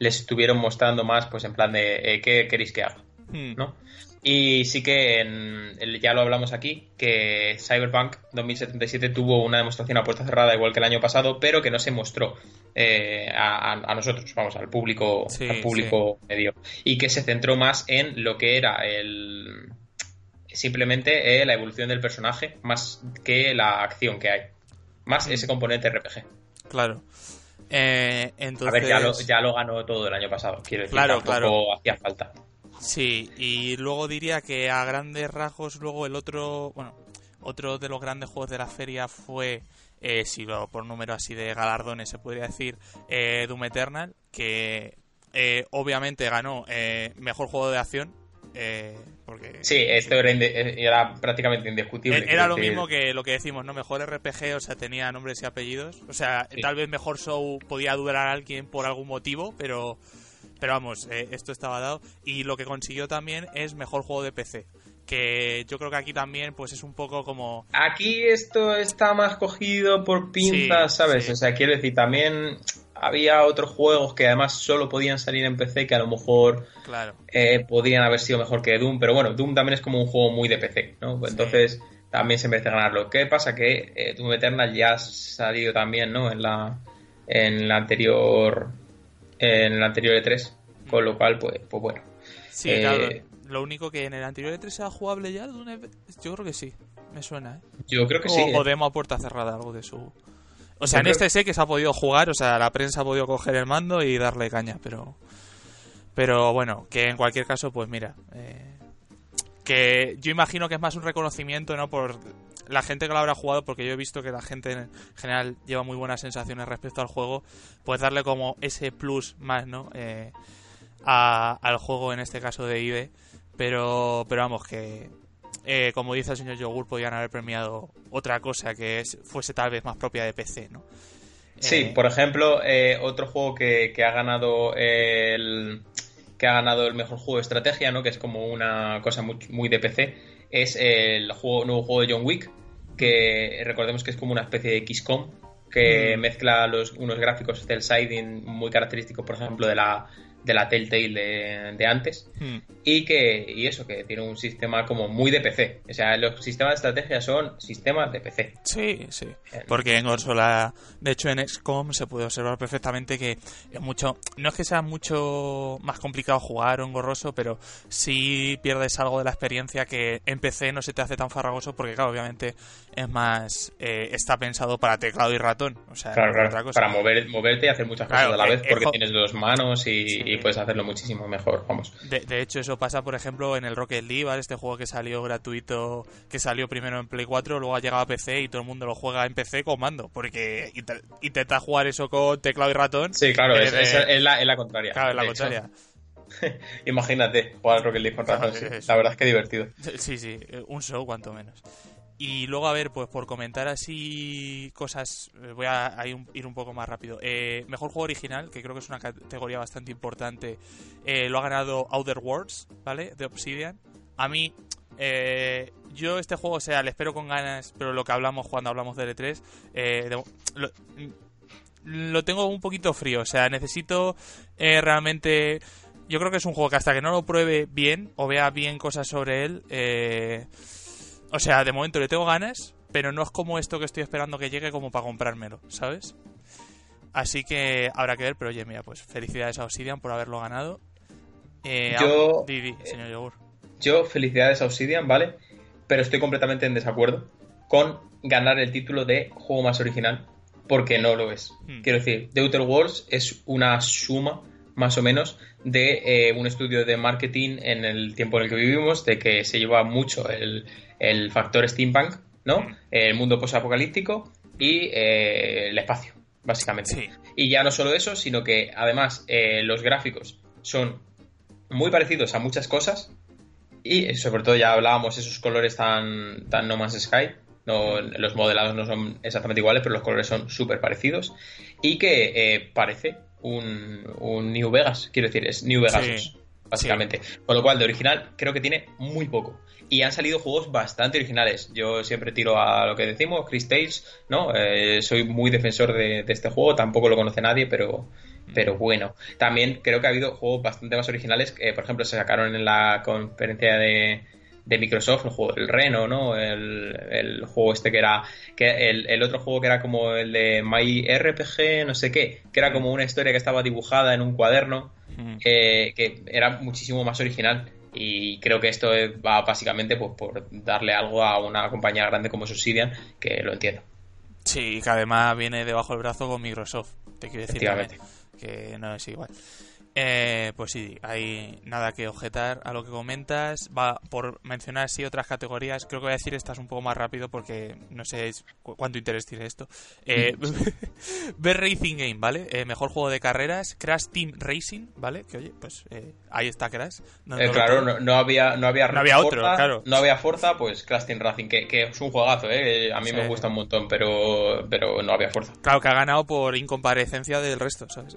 les estuvieron mostrando más, pues en plan de ¿qué queréis que haga? Hmm. ¿No? Y sí que ya lo hablamos aquí, que Cyberpunk 2077 tuvo una demostración a puerta cerrada igual que el año pasado, pero que no se mostró a, nosotros, vamos, al público, al público medio. Y que se centró más en lo que era el simplemente la evolución del personaje más que la acción que hay. Más ese componente RPG. Claro. Eh, entonces... A ver, ya lo, ganó todo el año pasado. Quiero decir, claro, tampoco hacía falta. Sí, y luego diría que a grandes rasgos, luego el otro, bueno, otro de los grandes juegos de la feria fue, eh, si lo por número así de galardones se podría decir, eh, Doom Eternal, que eh, obviamente ganó mejor juego de acción, eh, porque, sí, esto era, prácticamente indiscutible. Era lo mismo que lo que decimos, ¿no? Mejor RPG, o sea, tenía nombres y apellidos. O sea, tal vez mejor show podía durar a alguien por algún motivo, pero, pero vamos, eh, esto estaba dado. Y lo que consiguió también es mejor juego de PC que yo creo que aquí también pues es un poco como aquí esto está más cogido por pinzas sabes o sea quiero decir también había otros juegos que además solo podían salir en PC que a lo mejor claro. eh, podían haber sido mejor que Doom, pero bueno, Doom también es como un juego muy de PC, ¿no? Entonces también se merece ganarlo. ¿Qué pasa? Que eh, Doom Eternal ya ha salido también, ¿no? En la, en la anterior en el anterior E3, con lo cual, pues, pues bueno. Sí, claro. Eh, lo único que en el anterior E3 sea jugable ya, yo creo que sí, me suena, ¿eh? Yo creo que sí. O demo a puerta cerrada, algo de su... O sea, en este sé que se ha podido jugar, o sea, la prensa ha podido coger el mando y darle caña, pero. Pero bueno, que en cualquier caso, pues mira. Eh, que yo imagino que es más un reconocimiento, ¿no? Por la gente que lo habrá jugado, porque yo he visto que la gente en general lleva muy buenas sensaciones respecto al juego, pues darle como ese plus más, ¿no? Eh, al juego, en este caso de IBE. Pero, pero vamos, que eh, como dice el señor Yogur, podían haber premiado otra cosa que fuese tal vez más propia de PC, ¿no? Sí, eh, por ejemplo, eh, otro juego que, ha ganado el que ha ganado el mejor juego de estrategia, ¿no? Que es como una cosa muy, de PC, es el juego, nuevo juego de John Wick, que recordemos que es como una especie de XCOM, que mm. mezcla los, unos gráficos del siding muy característicos, por ejemplo, de la, de la Telltale de, antes hmm. y que y eso que tiene un sistema como muy de PC o sea los sistemas de estrategia son sistemas de PC sí sí. Porque en consola de hecho en XCOM se puede observar perfectamente que es mucho no es que sea mucho más complicado jugar o engorroso pero sí pierdes algo de la experiencia que en PC no se te hace tan farragoso porque claro obviamente es más eh, está pensado para teclado y ratón o sea para mover moverte y hacer muchas cosas a la vez porque tienes dos manos y y puedes hacerlo muchísimo mejor, vamos. De, hecho, eso pasa, por ejemplo, en el Rocket League, Este juego que salió gratuito, que salió primero en Play 4, luego ha llegado a PC y todo el mundo lo juega en PC con mando, porque intenta jugar eso con teclado y ratón. Sí, claro, es, la, contraria. Claro, es la contraria. Imagínate jugar Rocket League con ratón, La verdad es que divertido. Sí, sí, un show cuanto menos. Y luego, a ver, pues por comentar así cosas, eh, voy a, ir un poco más rápido. Eh, mejor juego original, que creo que es una categoría bastante importante, eh, lo ha ganado Outer Worlds, ¿vale? De Obsidian. A mí, yo este juego, o sea, le espero con ganas, pero lo que hablamos cuando hablamos de L3, lo, lo, tengo un poquito frío, o sea, necesito realmente... Yo creo que es un juego que hasta que no lo pruebe bien o vea bien cosas sobre él, eh o sea, de momento le tengo ganas, pero no es como esto que estoy esperando que llegue como para comprármelo, ¿sabes? Así que habrá que ver, pero oye, mira, pues felicidades a Obsidian por haberlo ganado. Eh, yo, señor Yogur. Yo, felicidades a Obsidian, ¿vale? Pero estoy completamente en desacuerdo con ganar el título de juego más original, porque no lo es. Hmm. Quiero decir, The Outer Worlds es una suma, más o menos, de eh, un estudio de marketing en el tiempo en el que vivimos, de que se lleva mucho el, el factor steampunk, ¿no? El mundo posapocalíptico y eh, el espacio, básicamente. Y ya no solo eso, sino que además eh, los gráficos son muy parecidos a muchas cosas y sobre todo ya hablábamos esos colores tan, tan No Man's Sky. No, los modelados no son exactamente iguales, pero los colores son súper parecidos. Y que eh, parece un, un, New Vegas, quiero decir, es New Vegas. Básicamente. Con lo cual, de original, creo que tiene muy poco. Y han salido juegos bastante originales. Yo siempre tiro a lo que decimos, Chris Tales, ¿no? Eh, soy muy defensor de, este juego, tampoco lo conoce nadie, pero, pero bueno. También creo que ha habido juegos bastante más originales. que por ejemplo, se sacaron en la conferencia de, de Microsoft, el juego, el Reno, ¿no? El, juego este que era, que el, otro juego que era como el de My RPG, no sé qué, que era como una historia que estaba dibujada en un cuaderno, eh, que era muchísimo más original. Y creo que esto va básicamente pues, por darle algo a una compañía grande como Subsidian, que lo entiendo. Sí, que además viene debajo del brazo con Microsoft, te quiero decir que no es igual. Eh, pues sí, hay nada que objetar a lo que comentas. Va por mencionar sí otras categorías. Creo que voy a decir estas un poco más rápido porque no sé cuánto interés tiene esto. Eh, Ver Racing Game, ¿vale? Eh, mejor juego de carreras. Crash Team Racing, ¿vale? Que oye, pues eh, ahí está Crash. claro, no, había no había, no había otro, claro. No había Forza, pues Crash Team Racing, que, es un juegazo, ¿eh? A mí me gusta un montón, pero, pero no había Forza. Claro, que ha ganado por incomparecencia del resto, ¿sabes?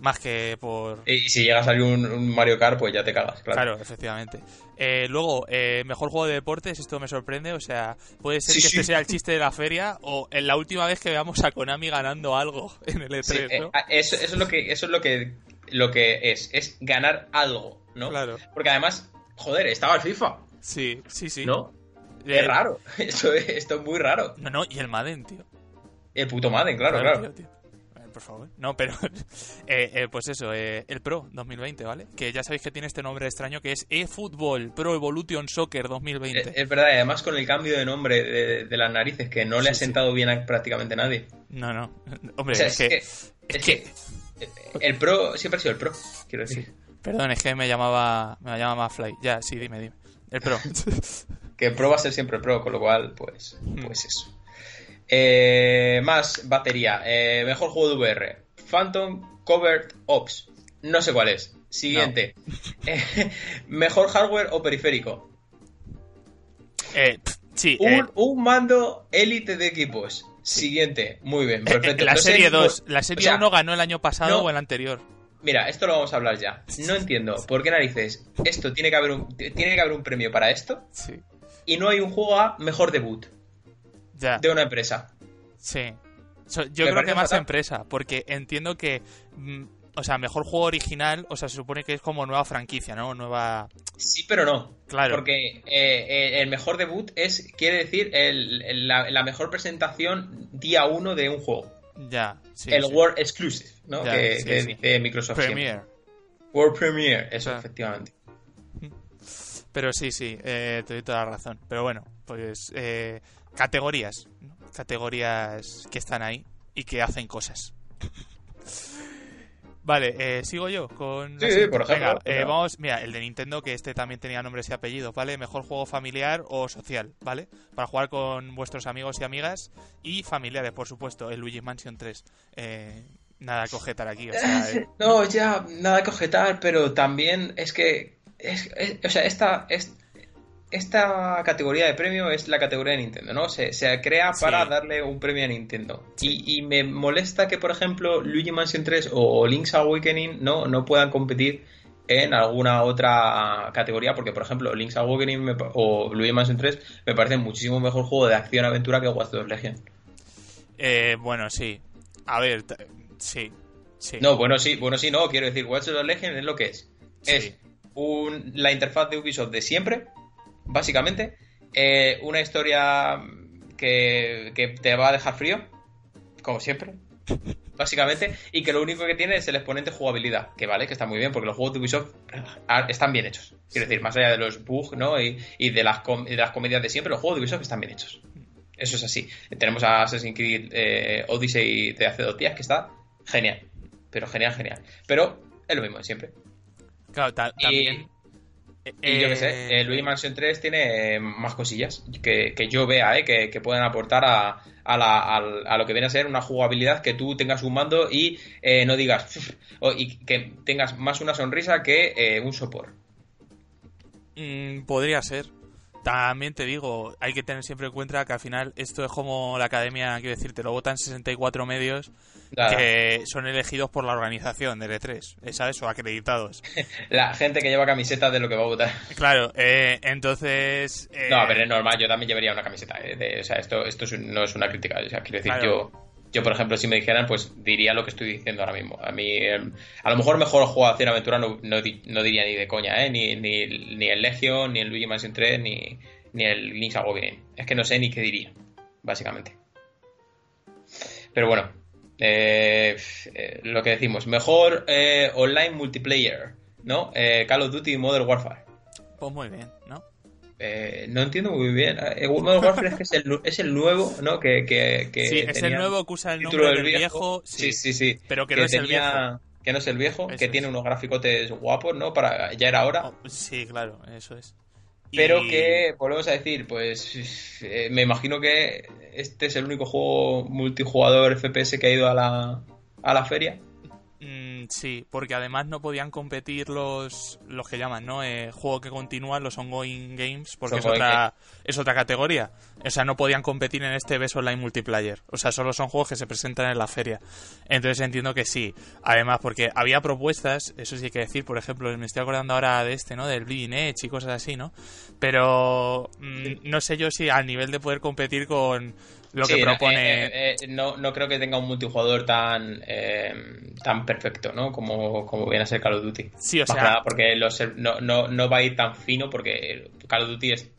más que por y si llega a salir un, Mario Kart, pues ya te cagas, claro. Claro, efectivamente. Eh, luego, eh, mejor juego de deportes, esto me sorprende, o sea, puede ser que este sea el chiste de la feria o en la última vez que veamos a Konami ganando algo en el E3, eh, eso, es lo que, eso es lo que, lo que es, es ganar algo, ¿no? Claro. Porque además, joder, estaba el FIFA. Sí, sí, sí. ¿No? Es raro, esto es, esto es muy raro. No, no, y el Madden, tío. El puto Madden, claro, claro por favor. No, pero eh, eh, pues eso, eh, el Pro 2020, ¿vale? Que ya sabéis que tiene este nombre extraño que es eFootball Pro Evolution Soccer 2020. Es, verdad, y además con el cambio de nombre de, las narices, que no le ha sentado bien a prácticamente nadie. No, no. Hombre, es, que, es, que, el Pro siempre ha sido el Pro, quiero decir. Perdón, es que me llamaba, me llamaba Fly. Ya, sí, dime, dime. El Pro. que el Pro va a ser siempre el Pro, con lo cual, pues, pues eso. Eh, más batería. Eh, mejor juego de VR. Phantom Covered Ops. No sé cuál es. Siguiente. Eh, mejor hardware o periférico. sí. Un, mando élite de equipos. Siguiente. Muy bien, perfecto. la, serie 2. La serie 1 ganó el año pasado o el anterior. Mira, esto lo vamos a hablar ya. No entiendo por qué narices esto tiene que haber un, tiene que haber un premio para esto. Sí. Y no hay un juego a mejor debut de una empresa. Sí. yo creo que más empresa, porque entiendo que, mm, o sea, mejor juego original, o sea, se supone que es como nueva franquicia, ¿no? Nueva... Sí, pero no. Claro. Porque eh, eh, el mejor debut es, quiere decir, la, mejor presentación día uno de un juego. Ya, El World Exclusive, ¿no? que, dice Microsoft. Premier. World Premiere, eso, efectivamente. Pero sí, sí, eh, te doy toda la razón. Pero bueno, pues eh, categorías, categorías que están ahí y que hacen cosas. Vale, eh, sigo yo con. Sí, por ejemplo. Eh, vamos, mira, el de Nintendo, que este también tenía nombres y apellidos, ¿vale? Mejor juego familiar o social, ¿vale? Para jugar con vuestros amigos y amigas y familiares, por supuesto, el Luigi Mansion 3. Eh, nada que objetar aquí, o sea, No, ya, nada que objetar, pero también es que. o sea, esta, esta categoría de premio es la categoría de Nintendo, ¿no? Se, crea para darle un premio a Nintendo. Y, me molesta que, por ejemplo, Luigi Mansion 3 o Link's Awakening no, no puedan competir en alguna otra categoría, porque, por ejemplo, Link's Awakening o Luigi Mansion 3 me parece muchísimo mejor juego de acción-aventura que Watch Dogs Legion. Eh, bueno, sí. A ver, sí. sí. No, bueno, sí, bueno, sí, no. Quiero decir, Watch Dogs Legion es lo que es. Es un, la interfaz de Ubisoft de siempre básicamente. Eh, una historia que, te va a dejar frío, como siempre, básicamente, y que lo único que tiene es el exponente jugabilidad, que vale, que está muy bien, porque los juegos de Ubisoft ah, están bien hechos. Quiero decir, más allá de los bugs, ¿no? Y, de, las de las comedias de siempre, los juegos de Ubisoft están bien hechos. Eso es así. Tenemos a Assassin's Creed eh, Odyssey de hace dos días, que está genial. Pero genial, genial. Pero es lo mismo de siempre. Claro, también y yo qué sé, eh, Luigi Mansion 3 tiene más cosillas que, yo vea, eh, que, pueden aportar a, a, lo que viene a ser una jugabilidad que tú tengas un mando y eh, no digas, y que tengas más una sonrisa que un sopor. Mm, podría ser. También te digo, hay que tener siempre en cuenta que al final esto es como la academia, quiero decir, te lo votan 64 medios que son elegidos por la organización de E3, ¿sabes? O acreditados. la gente que lleva camiseta de lo que va a votar. Claro, eh, entonces... Eh, no, pero es normal, yo también llevaría una camiseta. Eh, o sea, esto, esto no es una crítica. O sea, quiero decir, yo yo, por ejemplo, si me dijeran, pues diría lo que estoy diciendo ahora mismo. A mí, em, a lo mejor mejor juego de aventura no, no, diría ni de coña, ¿eh? Ni, ni, ni el Legion, ni el Luigi Mansion 3, ni, ni el Link's Awakening. Es que no sé ni qué diría, básicamente. Pero bueno, eh, eh, lo que decimos, mejor eh, online multiplayer, ¿no? Call of Duty Modern Warfare. Pues muy bien, ¿no? Eh, no entiendo muy bien. Modern Warfare es, que es, el, es el nuevo, ¿no? Que, que, que sí, es el nuevo que usa el nombre del viejo. sí, sí, sí, Pero que, no es el viejo. Que no es el viejo, que tiene unos graficotes guapos, ¿no? Para ya era hora. Oh, sí, claro, eso es. Pero que, volvemos a decir, pues eh, me imagino que este es el único juego multijugador FPS que ha ido a la, a la feria. Sí, porque además no podían competir los, los que llaman, ¿no? Eh, juego que continúa, los ongoing games, porque es otra, es otra categoría. O sea, no podían competir en este Best Online Multiplayer. O sea, solo son juegos que se presentan en la feria. Entonces entiendo que sí. Además, porque había propuestas, eso sí hay que decir, por ejemplo, me estoy acordando ahora de este, ¿no? Del Bleeding Edge y cosas así, ¿no? Pero mm, no sé yo si al nivel de poder competir con lo que propone. Eh, eh, eh, no, no, creo que tenga un multijugador tan tan perfecto, ¿no? Como, como viene a ser Call of Duty. Sí, o sea. porque los, no, no, no va a ir tan fino porque Call of Duty es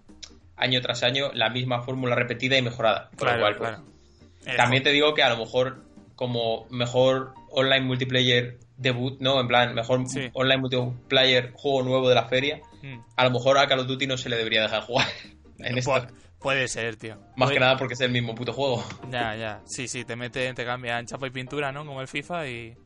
año tras año la misma fórmula repetida y mejorada. Por lo cual, pues, también te digo que a lo mejor como mejor online multiplayer debut, ¿no? En plan, mejor online multiplayer juego nuevo de la feria, mm. a lo mejor a Call of Duty no se le debería dejar jugar. En esta. Puede ser, tío. Más que nada porque es el mismo puto juego. Ya, ya. Sí, sí, te meten, te cambian chapa y pintura, ¿no? Como el FIFA y.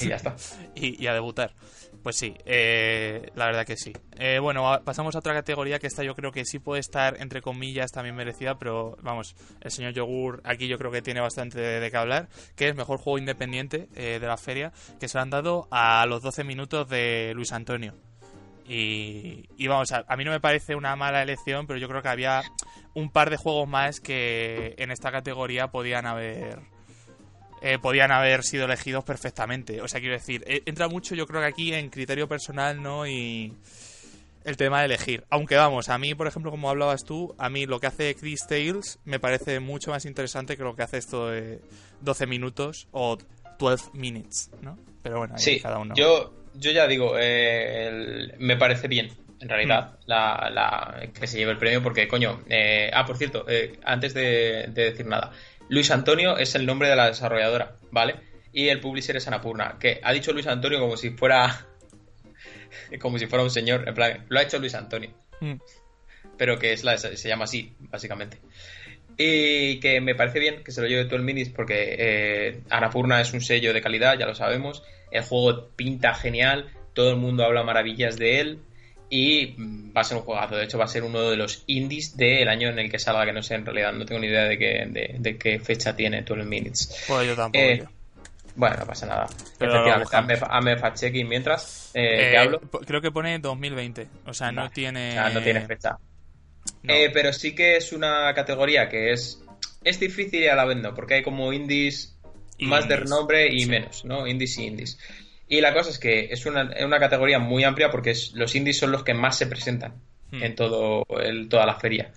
Y ya está. y, a debutar. Pues sí, eh, la verdad que sí. Eh, bueno, pasamos a otra categoría que esta yo creo que sí puede estar, entre comillas, también merecida, pero vamos, el señor Yogur aquí yo creo que tiene bastante de, qué hablar, que es mejor juego independiente eh, de la feria, que se lo han dado a los 12 minutos de Luis Antonio. Y, vamos, a, a, mí no me parece una mala elección, pero yo creo que había un par de juegos más que en esta categoría podían haber eh, podían haber sido elegidos perfectamente. O sea, quiero decir, eh, entra mucho yo creo que aquí en criterio personal, ¿no? Y el tema de elegir. Aunque vamos, a mí, por ejemplo, como hablabas tú, a mí lo que hace Chris Tales me parece mucho más interesante que lo que hace esto de 12 minutos o 12 minutes, ¿no? Pero bueno, ahí cada uno. Yo, yo ya digo, eh, me parece bien, en realidad, mm. la, que se lleve el premio, porque, coño, eh, ah, por cierto, eh, antes de, decir nada, Luis Antonio es el nombre de la desarrolladora, ¿vale? Y el publisher es Anapurna, que ha dicho Luis Antonio como si fuera, como si fuera un señor, en plan, lo ha hecho Luis Antonio, mm. pero que es la, se llama así, básicamente. Y que me parece bien que se lo lleve todo el minis porque eh, Anapurna es un sello de calidad, ya lo sabemos. El juego pinta genial, todo el mundo habla maravillas de él y va a ser un juegazo. De hecho, va a ser uno de los indies del año en el que salga, que no sé, en realidad no tengo ni idea de qué, de, qué fecha tiene 12 Minutes. Pues yo tampoco. Eh, bueno, no pasa nada. Efectivamente, hazme fact-checking mientras eh, eh, hablo. Creo que pone 2020, o sea, no tiene... no tiene fecha. Eh, pero sí que es una categoría que es, es difícil y a la vez no, porque hay como indies más de renombre y menos, ¿no? Indies y indies. Y la cosa es que es una, una categoría muy amplia porque los indies son los que más se presentan hmm. en todo el, toda la feria.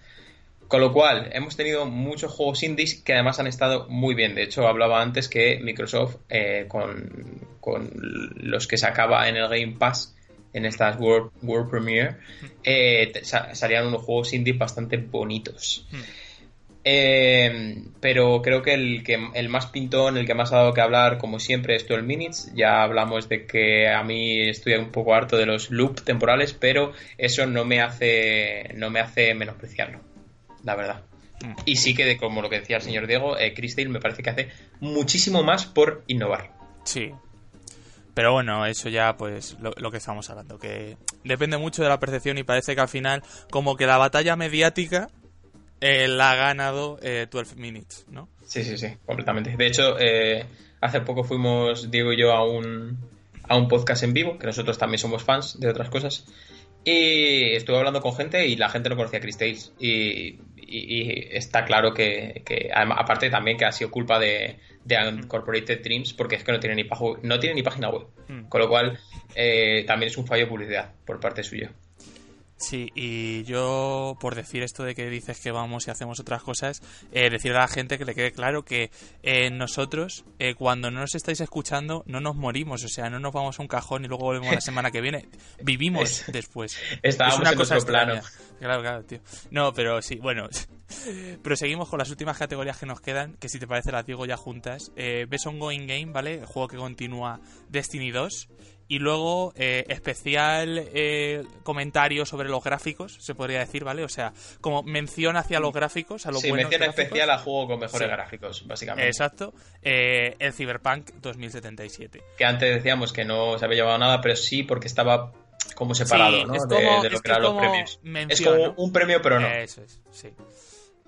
Con lo cual, hemos tenido muchos juegos indies que además han estado muy bien. De hecho, hablaba antes que Microsoft, eh, con, con, los que sacaba en el Game Pass, en estas World, World Premiere, eh, salían unos juegos indie bastante bonitos. Hmm. Eh, pero creo que el, que el más pintón, el que más ha dado que hablar, como siempre, es 12 Minutes. Ya hablamos de que a mí estoy un poco harto de los loops temporales, pero eso no me hace, no me hace menospreciarlo, la verdad. Hmm. Y sí que, como lo que decía el señor Diego, eh, me parece que hace muchísimo más por innovar. Sí, pero bueno, eso ya pues lo, que estamos hablando, que depende mucho de la percepción y parece que al final como que la batalla mediática eh, la ha ganado eh, 12 Minutes, ¿no? Sí, sí, sí, completamente. De hecho, eh, hace poco fuimos Diego y yo a un, a un podcast en vivo, que nosotros también somos fans de otras cosas, Y estuve hablando con gente y la gente no conocía a Chris Tales. Y, está claro que, aparte también que ha sido culpa de, de Uncorporated Dreams porque es que no tiene ni, no tiene ni página web. Mm. Con lo cual eh, también es un fallo de publicidad por parte suya. Sí, y yo, por decir esto de que dices que vamos y hacemos otras cosas, eh, decirle a la gente que le quede claro que eh, nosotros, eh, cuando no nos estáis escuchando, no nos morimos, o sea, no nos vamos a un cajón y luego volvemos la semana que viene, vivimos después. Estábamos es una cosa plano. Claro, claro, tío. No, pero sí, bueno, proseguimos con las últimas categorías que nos quedan, que si te parece las digo ya juntas. Eh, Best Ongoing Game, ¿vale? El juego que continúa Destiny 2 y luego, eh, especial eh, comentario sobre los gráficos, se podría decir, ¿vale? O sea, como mención hacia los gráficos, a los Sí, mención especial a juego con mejores gráficos, básicamente. Exacto. Eh, el Cyberpunk 2077. Que antes decíamos que no se había llevado nada, pero sí porque estaba como separado, ¿no? de, lo que eran los premios. es como un premio, pero no. Eso es, sí.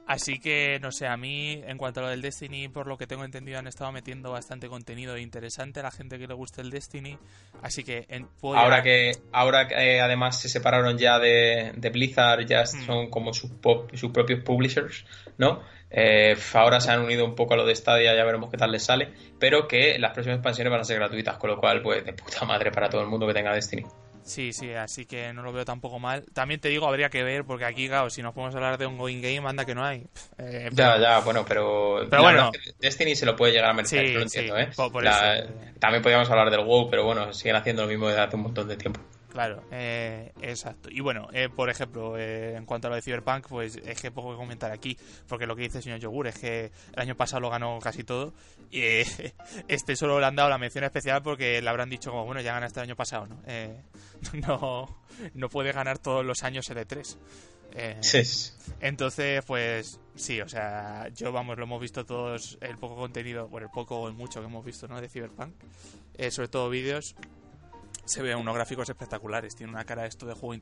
Así que, no sé, a mí, en cuanto a lo del Destiny, por lo que tengo entendido, han estado metiendo bastante contenido interesante a la gente que le gusta el Destiny. Así que. ahora que ahora que eh, además se separaron ya de, Blizzard, ya hmm. son como sus, sus propios publishers, ¿no? Eh, ahora se han unido un poco a lo de Stadia, ya veremos qué tal les sale. Pero que las próximas expansiones van a ser gratuitas, con lo cual, pues, de puta madre para todo el mundo que tenga Destiny. Sí, sí, así que no lo veo tampoco mal. También te digo, habría que ver, porque aquí, claro, si nos podemos hablar de un going game, anda que no hay. Eh, ya, ya, bueno, pero. Pero bueno. Destiny se lo puede llegar a merecer, lo entiendo, ¿eh? También podríamos hablar del WoW, pero bueno, siguen haciendo lo mismo desde hace un montón de tiempo. Claro, eh, exacto. Y bueno, eh, por ejemplo, eh, en cuanto a lo de Cyberpunk, pues es que poco que comentar aquí, porque lo que dice el señor Yogur es que el año pasado lo ganó casi todo, y este solo le han dado la mención especial porque le habrán dicho como, bueno, ya ganaste el año pasado, ¿no? no, no puede ganar todos los años el E3. sí. Entonces, pues sí, o sea, yo vamos, lo hemos visto todos, el poco contenido, bueno, el poco o el mucho que hemos visto, ¿no? De Cyberpunk, sobre todo vídeos, se ve unos gráficos espectaculares. Tiene una cara esto de juego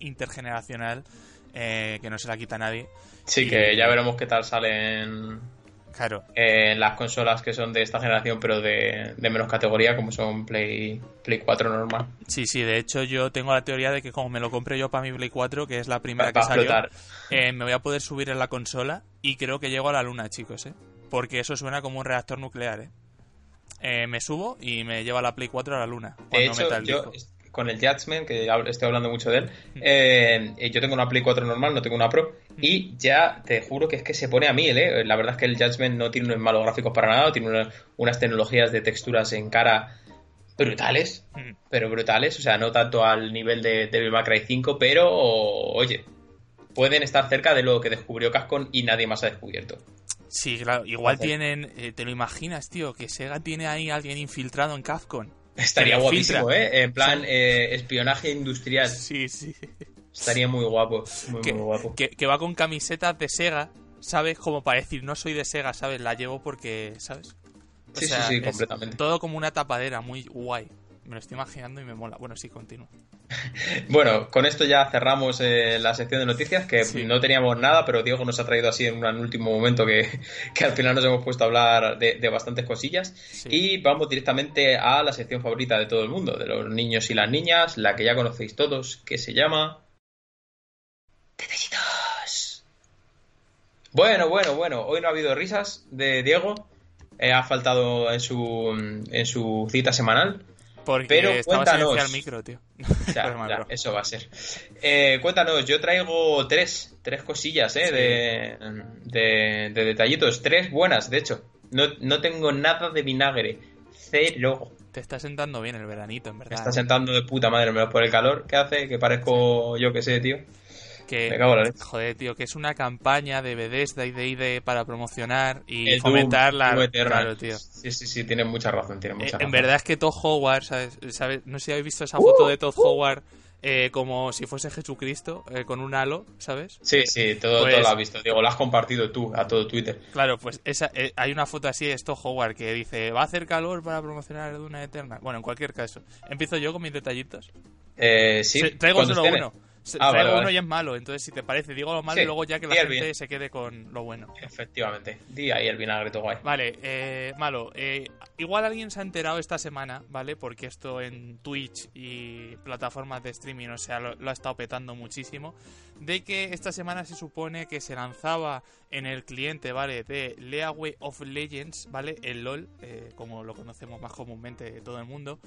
intergeneracional eh, que no se la quita a nadie. Sí, que ya veremos qué tal salen claro. las consolas que son de esta generación, pero de, menos categoría, como son Play, Play 4 normal. Sí, sí, de hecho yo tengo la teoría de que como me lo compré yo para mi Play 4, que es la primera que salió, eh, me voy a poder subir en la consola y creo que llego a la luna, chicos, ¿eh? Porque eso suena como un reactor nuclear, ¿eh? Eh, me subo y me lleva la Play 4 a la luna. De hecho, yo con el Judgment, que estoy hablando mucho de él, eh, yo tengo una Play 4 normal, no tengo una Pro, y ya te juro que es que se pone a mí, ¿eh? La verdad es que el Judgment no tiene unos malos gráficos para nada, tiene unas tecnologías de texturas en cara brutales, pero brutales, o sea, no tanto al nivel de Devil May Cry 5, pero oye, pueden estar cerca de lo que descubrió Cascon y nadie más ha descubierto. Sí, claro. Igual tienen. Eh, ¿Te lo imaginas, tío? Que Sega tiene ahí alguien infiltrado en Capcom. Estaría guapísimo, ¿eh? En plan, eh, espionaje industrial. Sí, sí. Estaría muy guapo. Muy, que, muy guapo. Que, va con camisetas de Sega, ¿sabes? Como para decir, no soy de Sega, ¿sabes? La llevo porque, ¿sabes? sí, sí, sí, completamente. Todo como una tapadera, muy guay. Me lo estoy imaginando y me mola. Bueno, sí, continúo. bueno, con esto ya cerramos eh, la sección de noticias, que no teníamos nada, pero Diego nos ha traído así en un último momento que, al final nos hemos puesto a hablar de, bastantes cosillas. Y vamos directamente a la sección favorita de todo el mundo, de los niños y las niñas, la que ya conocéis todos, que se llama... Detallitos. Bueno, bueno, bueno, hoy no ha habido risas de Diego. Eh, ha faltado en su, en su cita semanal. Porque Pero cuéntanos. al micro, tío. eso va a ser. Eh, cuéntanos, yo traigo tres, tres cosillas eh, de, de, detallitos. Tres buenas, de hecho. No, no tengo nada de vinagre. Cero. Te está sentando bien el veranito, en verdad. Me está sentando de puta madre, por el calor que hace, que parezco yo que sé, tío. Que, joder, tío, que es una campaña de Bethesda y de ID para promocionar y fomentar la... Claro, tío. Sí, sí, sí, tienes mucha razón, tiene mucha eh, En verdad es que Todd Howard, ¿sabes? No sé si habéis visto esa foto de Todd Howard eh, como si fuese Jesucristo, eh, con un halo, ¿sabes? Sí, sí, todo, todo, pues lo has visto. Digo, lo has compartido tú a todo Twitter. Claro, pues esa, hay una foto así de Todd Howard que dice, va a hacer calor para promocionar Duna Eterna. Bueno, en cualquier caso. Empiezo yo con mis detallitos. Eh, sí. traigo solo uno. Ah, traigo uno y es malo, entonces si te parece, digo lo malo y luego ya que la gente se quede con lo bueno. Efectivamente, di ahí el vinagre guay. Vale, eh, malo. Eh, Igual alguien se ha enterado esta semana, ¿vale? Porque esto en Twitch y plataformas de streaming, o sea, lo, ha estado petando muchísimo. De que esta semana se supone que se lanzaba en el cliente, ¿vale? De Leaway of Legends, ¿vale? El LOL, eh, como lo conocemos más comúnmente todo el mundo.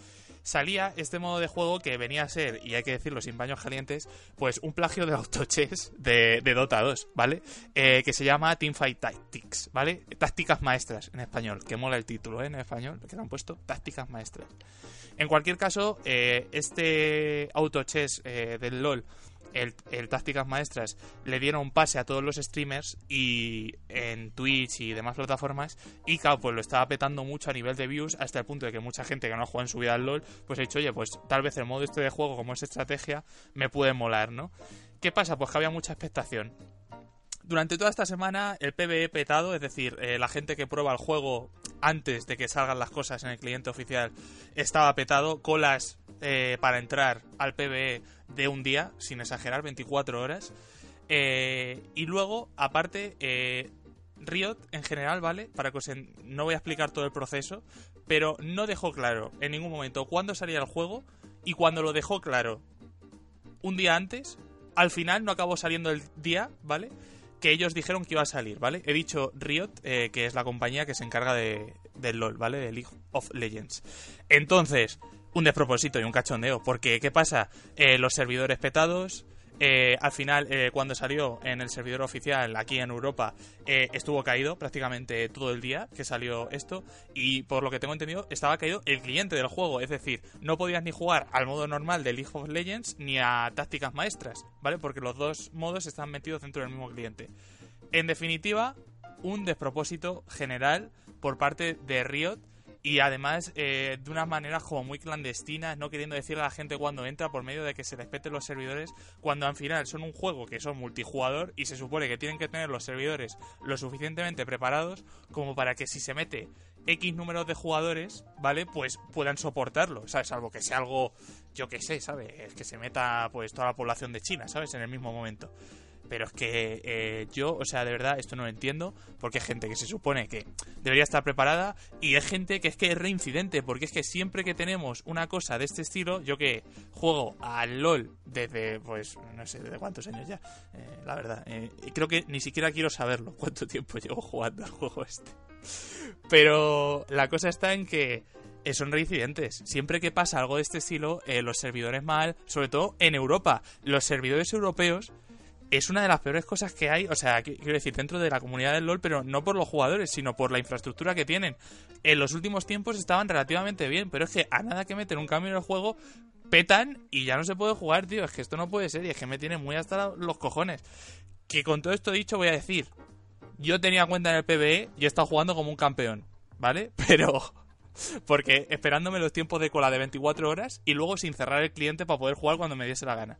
Salía este modo de juego que venía a ser, y hay que decirlo sin baños calientes, pues un plagio de autochess de, de Dota 2, ¿vale? Eh, que se llama Teamfight Tactics, ¿vale? Tácticas maestras en español, que mola el título, ¿eh? En que le han puesto tácticas maestras. En cualquier caso, eh, este autochess eh, del LOL, el, tácticas maestras, le dieron pase a todos los streamers y en Twitch y demás plataformas. Y claro, pues lo estaba petando mucho a nivel de views, hasta el punto de que mucha gente que no ha jugado en su vida al LOL, pues ha dicho, oye, pues tal vez el modo este de juego, como es estrategia, me puede molar, ¿no? ¿Qué pasa? Pues que había mucha expectación durante toda esta semana el PvE petado, es decir, eh, la gente que prueba el juego antes de que salgan las cosas en el cliente oficial estaba petado, colas eh, para entrar al PvE de un día, sin exagerar, 24 horas. Eh, y luego, aparte, Riot en general, ¿vale? Para que os no voy a explicar todo el proceso, pero no dejó claro en ningún momento cuándo salía el juego y cuando lo dejó claro un día antes, al final no acabó saliendo el día, ¿vale? Que ellos dijeron que iba a salir, ¿vale? He dicho Riot, eh, que es la compañía que se encarga de, del LOL, ¿vale? De League of Legends. Entonces, un despropósito y un cachondeo, porque ¿qué pasa? Eh, los servidores petados, eh, al final, eh, cuando salió en el servidor oficial aquí en Europa, eh, estuvo caído prácticamente todo el día que salió esto. Y por lo que tengo entendido, estaba caído el cliente del juego. Es decir, no podías ni jugar al modo normal de League of Legends ni a tácticas maestras, ¿vale? Porque los dos modos están metidos dentro del mismo cliente. En definitiva, un despropósito general por parte de Riot y además eh, de una manera como muy clandestina, no queriendo decirle a la gente cuando entra por medio de que se respeten los servidores, cuando al final son un juego que son multijugador y se supone que tienen que tener los servidores lo suficientemente preparados como para que si se mete X número de jugadores, ¿vale? Pues puedan soportarlo, ¿sabes? Salvo que sea algo, yo que sé, ¿sabes? Que se meta pues toda la población de China, ¿sabes? En el mismo momento. Pero es que eh, yo, o sea, de verdad, esto no lo entiendo, porque hay gente que se supone que debería estar preparada y hay gente que es que es reincidente, porque es que siempre que tenemos una cosa de este estilo, yo que juego al LOL desde, pues, no sé, desde cuántos años ya, eh, la verdad, eh, creo que ni siquiera quiero saberlo, cuánto tiempo llevo jugando al juego este. Pero la cosa está en que son reincidentes. Siempre que pasa algo de este estilo, los servidores mal, sobre todo en Europa, los servidores europeos es una de las peores cosas que hay, o sea, quiero decir, dentro de la comunidad del LOL, pero no por los jugadores, sino por la infraestructura que tienen. En los últimos tiempos estaban relativamente bien, pero es que a nada que meten un cambio en el juego, petan y ya no se puede jugar, tío. Es que esto no puede ser y es que me tiene muy hasta los cojones. Que con todo esto dicho voy a decir, yo tenía cuenta en el PBE y he estado jugando como un campeón, ¿vale? Pero... Porque esperándome los tiempos de cola de 24 horas y luego sin cerrar el cliente para poder jugar cuando me diese la gana.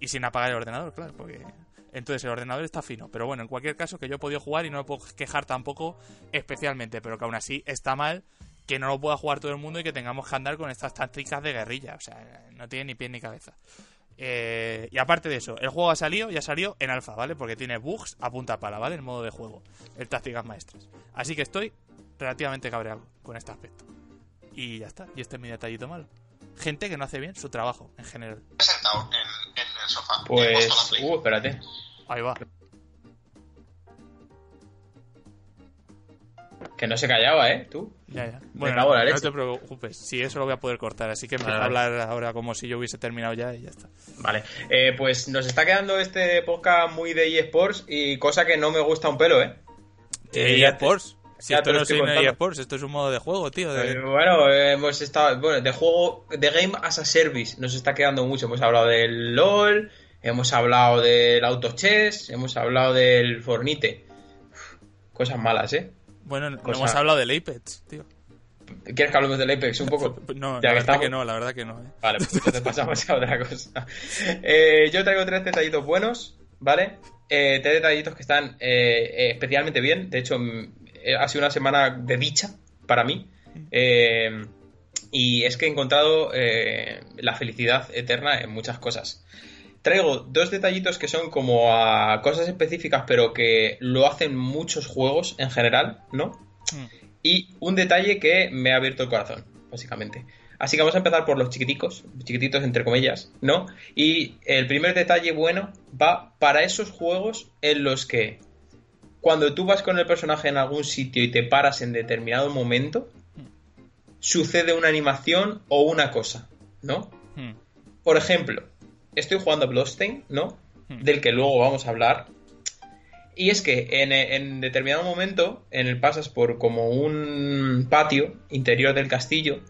Y sin apagar el ordenador, claro, porque entonces el ordenador está fino. Pero bueno, en cualquier caso que yo he podido jugar y no me puedo quejar tampoco especialmente, pero que aún así está mal que no lo pueda jugar todo el mundo y que tengamos que andar con estas tácticas de guerrilla. O sea, no tiene ni pie ni cabeza. Eh, y aparte de eso, el juego ha salido y ha salido en alfa, ¿vale? Porque tiene bugs a punta pala, ¿vale? El modo de juego, el tácticas maestras. Así que estoy relativamente cabreado con este aspecto. Y ya está, y este es mi detallito malo. Gente que no hace bien su trabajo en general. Sentado en, el sofá. Pues, uh, espérate. Ahí va. Que no se callaba, ¿eh? Tú. Ya, ya. Bueno, no, te preocupes. Si eso lo voy a poder cortar. Así que empiezo a hablar ahora como si yo hubiese terminado ya y ya está. Vale. Eh, pues nos está quedando este podcast muy de eSports y cosa que no me gusta un pelo, ¿eh? ¿De eSports? Si esto no es esto es un modo de juego, tío. bueno, hemos estado. Bueno, de juego. De Game as a Service nos está quedando mucho. Hemos hablado del LOL hemos hablado del autochess, hemos hablado del Fornite. cosas malas, ¿eh? Bueno, no hemos hablado del Apex, tío. ¿Quieres que hablemos del Apex un poco? No, la verdad que no, la verdad que no. ¿eh? Vale, pues entonces pasamos a otra cosa. Eh, yo traigo tres detallitos buenos, ¿vale? Eh, tres detallitos que están eh, especialmente bien. De hecho, ha sido una semana de dicha para mí. y es que he encontrado la felicidad eterna en muchas cosas traigo dos detallitos que son como a cosas específicas, pero que lo hacen muchos juegos en general, ¿no? Mm. Y un detalle que me ha abierto el corazón, básicamente. Así que vamos a empezar por los chiquiticos, chiquititos entre comillas, ¿no? Y el primer detalle bueno va para esos juegos en los que cuando tú vas con el personaje en algún sitio y te paras en determinado momento, sucede una animación o una cosa, ¿no? Hmm. Por ejemplo, estoy jugando a Bloodstained, ¿no? Hmm. Del que luego vamos a hablar. Y es que en, determinado momento, en el pasas por como un patio interior del castillo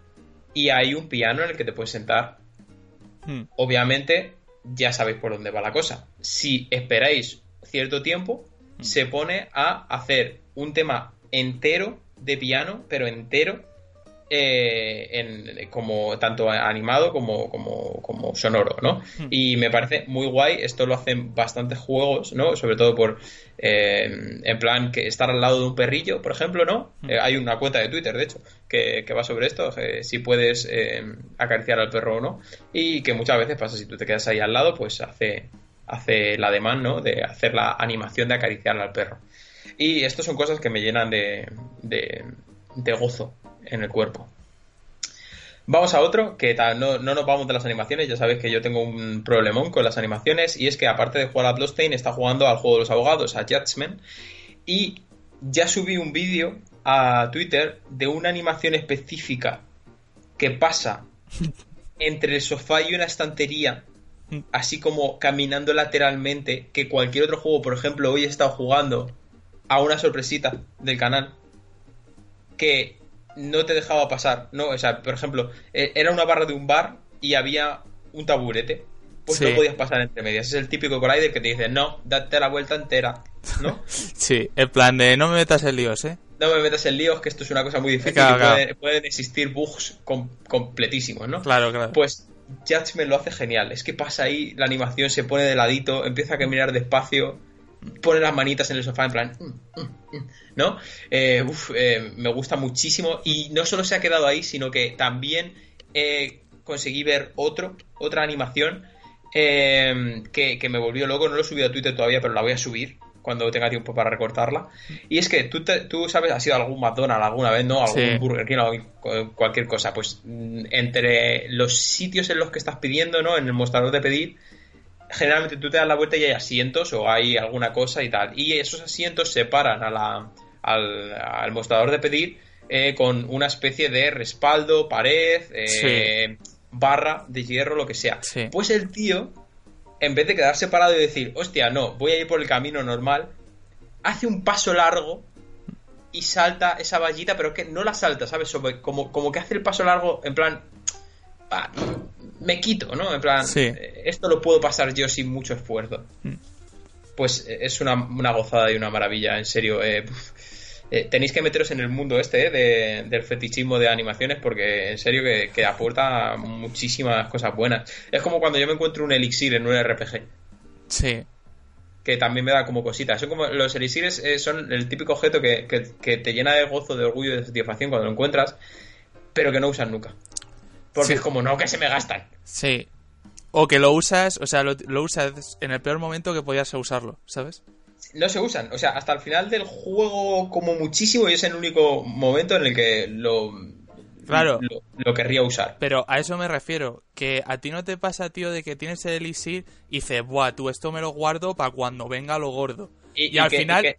y hay un piano en el que te puedes sentar. Hmm. Obviamente, ya sabéis por dónde va la cosa. Si esperáis cierto tiempo, hmm. se pone a hacer un tema entero de piano, pero entero, eh, en, como tanto animado como, como, sonoro, ¿no? Hmm. Y me parece muy guay, esto lo hacen bastantes juegos, ¿no? Sobre todo por, eh, en plan, que estar al lado de un perrillo, por ejemplo, ¿no? Hmm. Eh, hay una cuenta de Twitter, de hecho, que, va sobre esto, si puedes acariciar al perro o no, y que muchas veces pasa, si tú te quedas ahí al lado, pues hace, hace la demanda, ¿no? De hacer la animación de acariciar al perro. Y esto son cosas que me llenan de, de gozo en el cuerpo. Vamos a otro, que no, no, nos vamos de las animaciones, ya sabéis que yo tengo un problemón con las animaciones, y es que aparte de jugar a Bloodstained, está jugando al juego de los abogados, a Judgment, y ya subí un vídeo a Twitter de una animación específica que pasa entre el sofá y una estantería, así como caminando lateralmente, que cualquier otro juego, por ejemplo, hoy he estado jugando a una sorpresita del canal, que no te dejaba pasar, ¿no? O sea, por ejemplo, eh, era una barra de un bar y había un taburete. Pues no podías pasar entre medias. Es el típico collider que te dice, no, date la vuelta entera, ¿no? sí, en plan de no me metas en líos, ¿eh? No me metas en líos, que esto es una cosa muy difícil y Pueden, existir bugs completísimos, ¿no? Claro, claro. Pues Judgment lo hace genial. Es que pasa ahí, la animación se pone de ladito, empieza a caminar despacio pone las manitas en el sofá en plan, mm, mm, mm", ¿no? Eh, eh, me gusta muchísimo y no solo se ha quedado ahí, sino que también eh, conseguí ver otro, otra animación que, me volvió loco, no lo he subido a Twitter todavía, pero la voy a subir cuando tenga tiempo para recortarla. Y es que tú, tú sabes, has ido a algún McDonald's alguna vez, ¿no? Algún Burger King, cualquier cosa. Pues entre los sitios en los que estás pidiendo, ¿no? En el mostrador de pedir, generalmente tú te das la vuelta y hay asientos o hay alguna cosa y tal. Y esos asientos separan a la, al, mostrador de pedir eh, con una especie de respaldo, pared, eh, barra de hierro, lo que sea. Pues el tío, en vez de quedarse parado y decir, hostia, no, voy a ir por el camino normal, hace un paso largo y salta esa vallita, pero que no la salta, ¿sabes? Como, como que hace el paso largo en plan, me quito, ¿no? En plan, eh, esto lo puedo pasar yo sin mucho esfuerzo. Mm. Pues eh, es una, gozada y una maravilla, en serio. Eh, tenéis que meteros en el mundo este del fetichismo de animaciones porque en serio que, aporta muchísimas cosas buenas. Es como cuando yo me encuentro un elixir en un RPG. Sí. Que también me da como cositas. Son como los elixires son el típico objeto que, que, te llena de gozo, de orgullo, de satisfacción cuando lo encuentras, pero que no usas nunca. Porque es como, no, que se me gastan. Sí. O que lo usas, o sea, lo, usas en el peor momento que podías usarlo, ¿sabes? No se usan. O sea, hasta el final del juego, como muchísimo, y es el único momento en el que lo. Claro. Lo, querría usar. Pero a eso me refiero. Que a ti no te pasa, tío, de que tienes el elixir y dices, buah, tú esto me lo guardo para cuando venga lo gordo. Y, al final.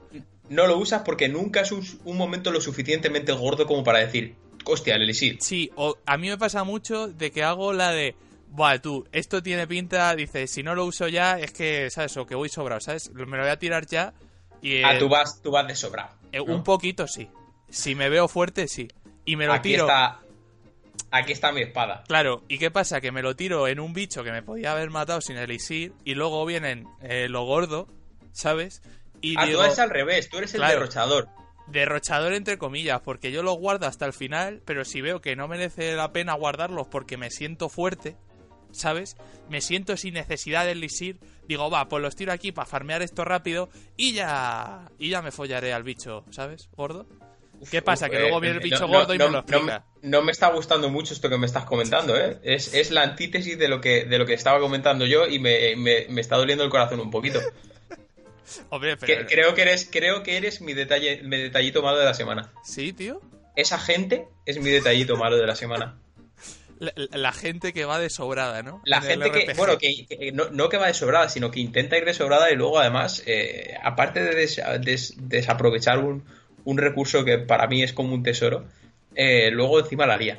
no lo usas porque nunca es un momento lo suficientemente gordo como para decir, hostia, el elixir. Sí, o a mí me pasa mucho de que hago la de, Buah, tú, esto tiene pinta, dices, si no lo uso ya, es que, ¿sabes? O que voy sobrado, ¿sabes? Me lo voy a tirar ya y... ah, tú vas, tú vas de sobrado. Eh, un poquito, sí. Si me veo fuerte, sí. Y me lo aquí tiro... Está, aquí está mi espada. Claro, ¿y qué pasa? Que me lo tiro en un bicho que me podía haber matado sin elixir y luego vienen eh, lo gordo, ¿sabes? Y ah, tú eres al revés, tú eres el derrochador derrochador entre comillas, porque yo los guardo hasta el final, pero si veo que no merece la pena guardarlos porque me siento fuerte, ¿sabes? Me siento sin necesidad de elixir, digo, va, pues los tiro aquí para farmear esto rápido y ya y ya me follaré al bicho, ¿sabes? Gordo. ¿Qué pasa? que luego viene el eh, bicho gordo y me lo explica. No, me está gustando mucho esto que me estás comentando, ¿eh? Es, la antítesis de lo que de lo que estaba comentando yo y me, me está doliendo el corazón un poquito creo, que eres, creo que eres mi, detalle, mi detallito malo de la semana. ¿Sí, tío? esa gente es mi detallito malo de la semana. La, gente que va de sobrada, ¿no? La gente que, bueno, que, no, que va de sobrada, sino que intenta ir de sobrada y luego además, eh, aparte de desaprovechar un, un, recurso que para mí es como un tesoro, eh, luego encima la lía.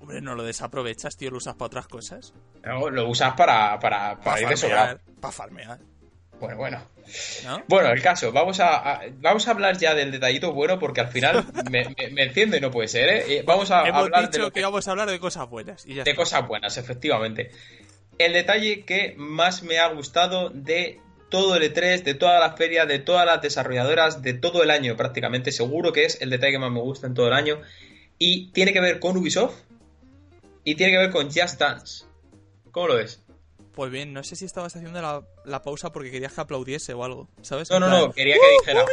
Hombre, no lo desaprovechas, tío, lo usas para otras cosas. lo usas para, para, para, ir de sobrada. Para farmear. Bueno, bueno. Bueno, el caso, vamos a, vamos a hablar ya del detallito bueno porque al final me, me, enciende, no puede ser, ¿eh? Vamos a hablar de que, vamos a hablar de cosas buenas. Y de cosas buenas, efectivamente. El detalle que más me ha gustado de todo el E3, de toda la feria, de todas las desarrolladoras, de todo el año prácticamente, seguro que es el detalle que más me gusta en todo el año. Y tiene que ver con Ubisoft y tiene que ver con Just Dance. ¿Cómo lo ves? Pues bien, no sé si estabas haciendo la, pausa porque querías que aplaudiese o algo, ¿sabes? No, no, no, quería que dijera.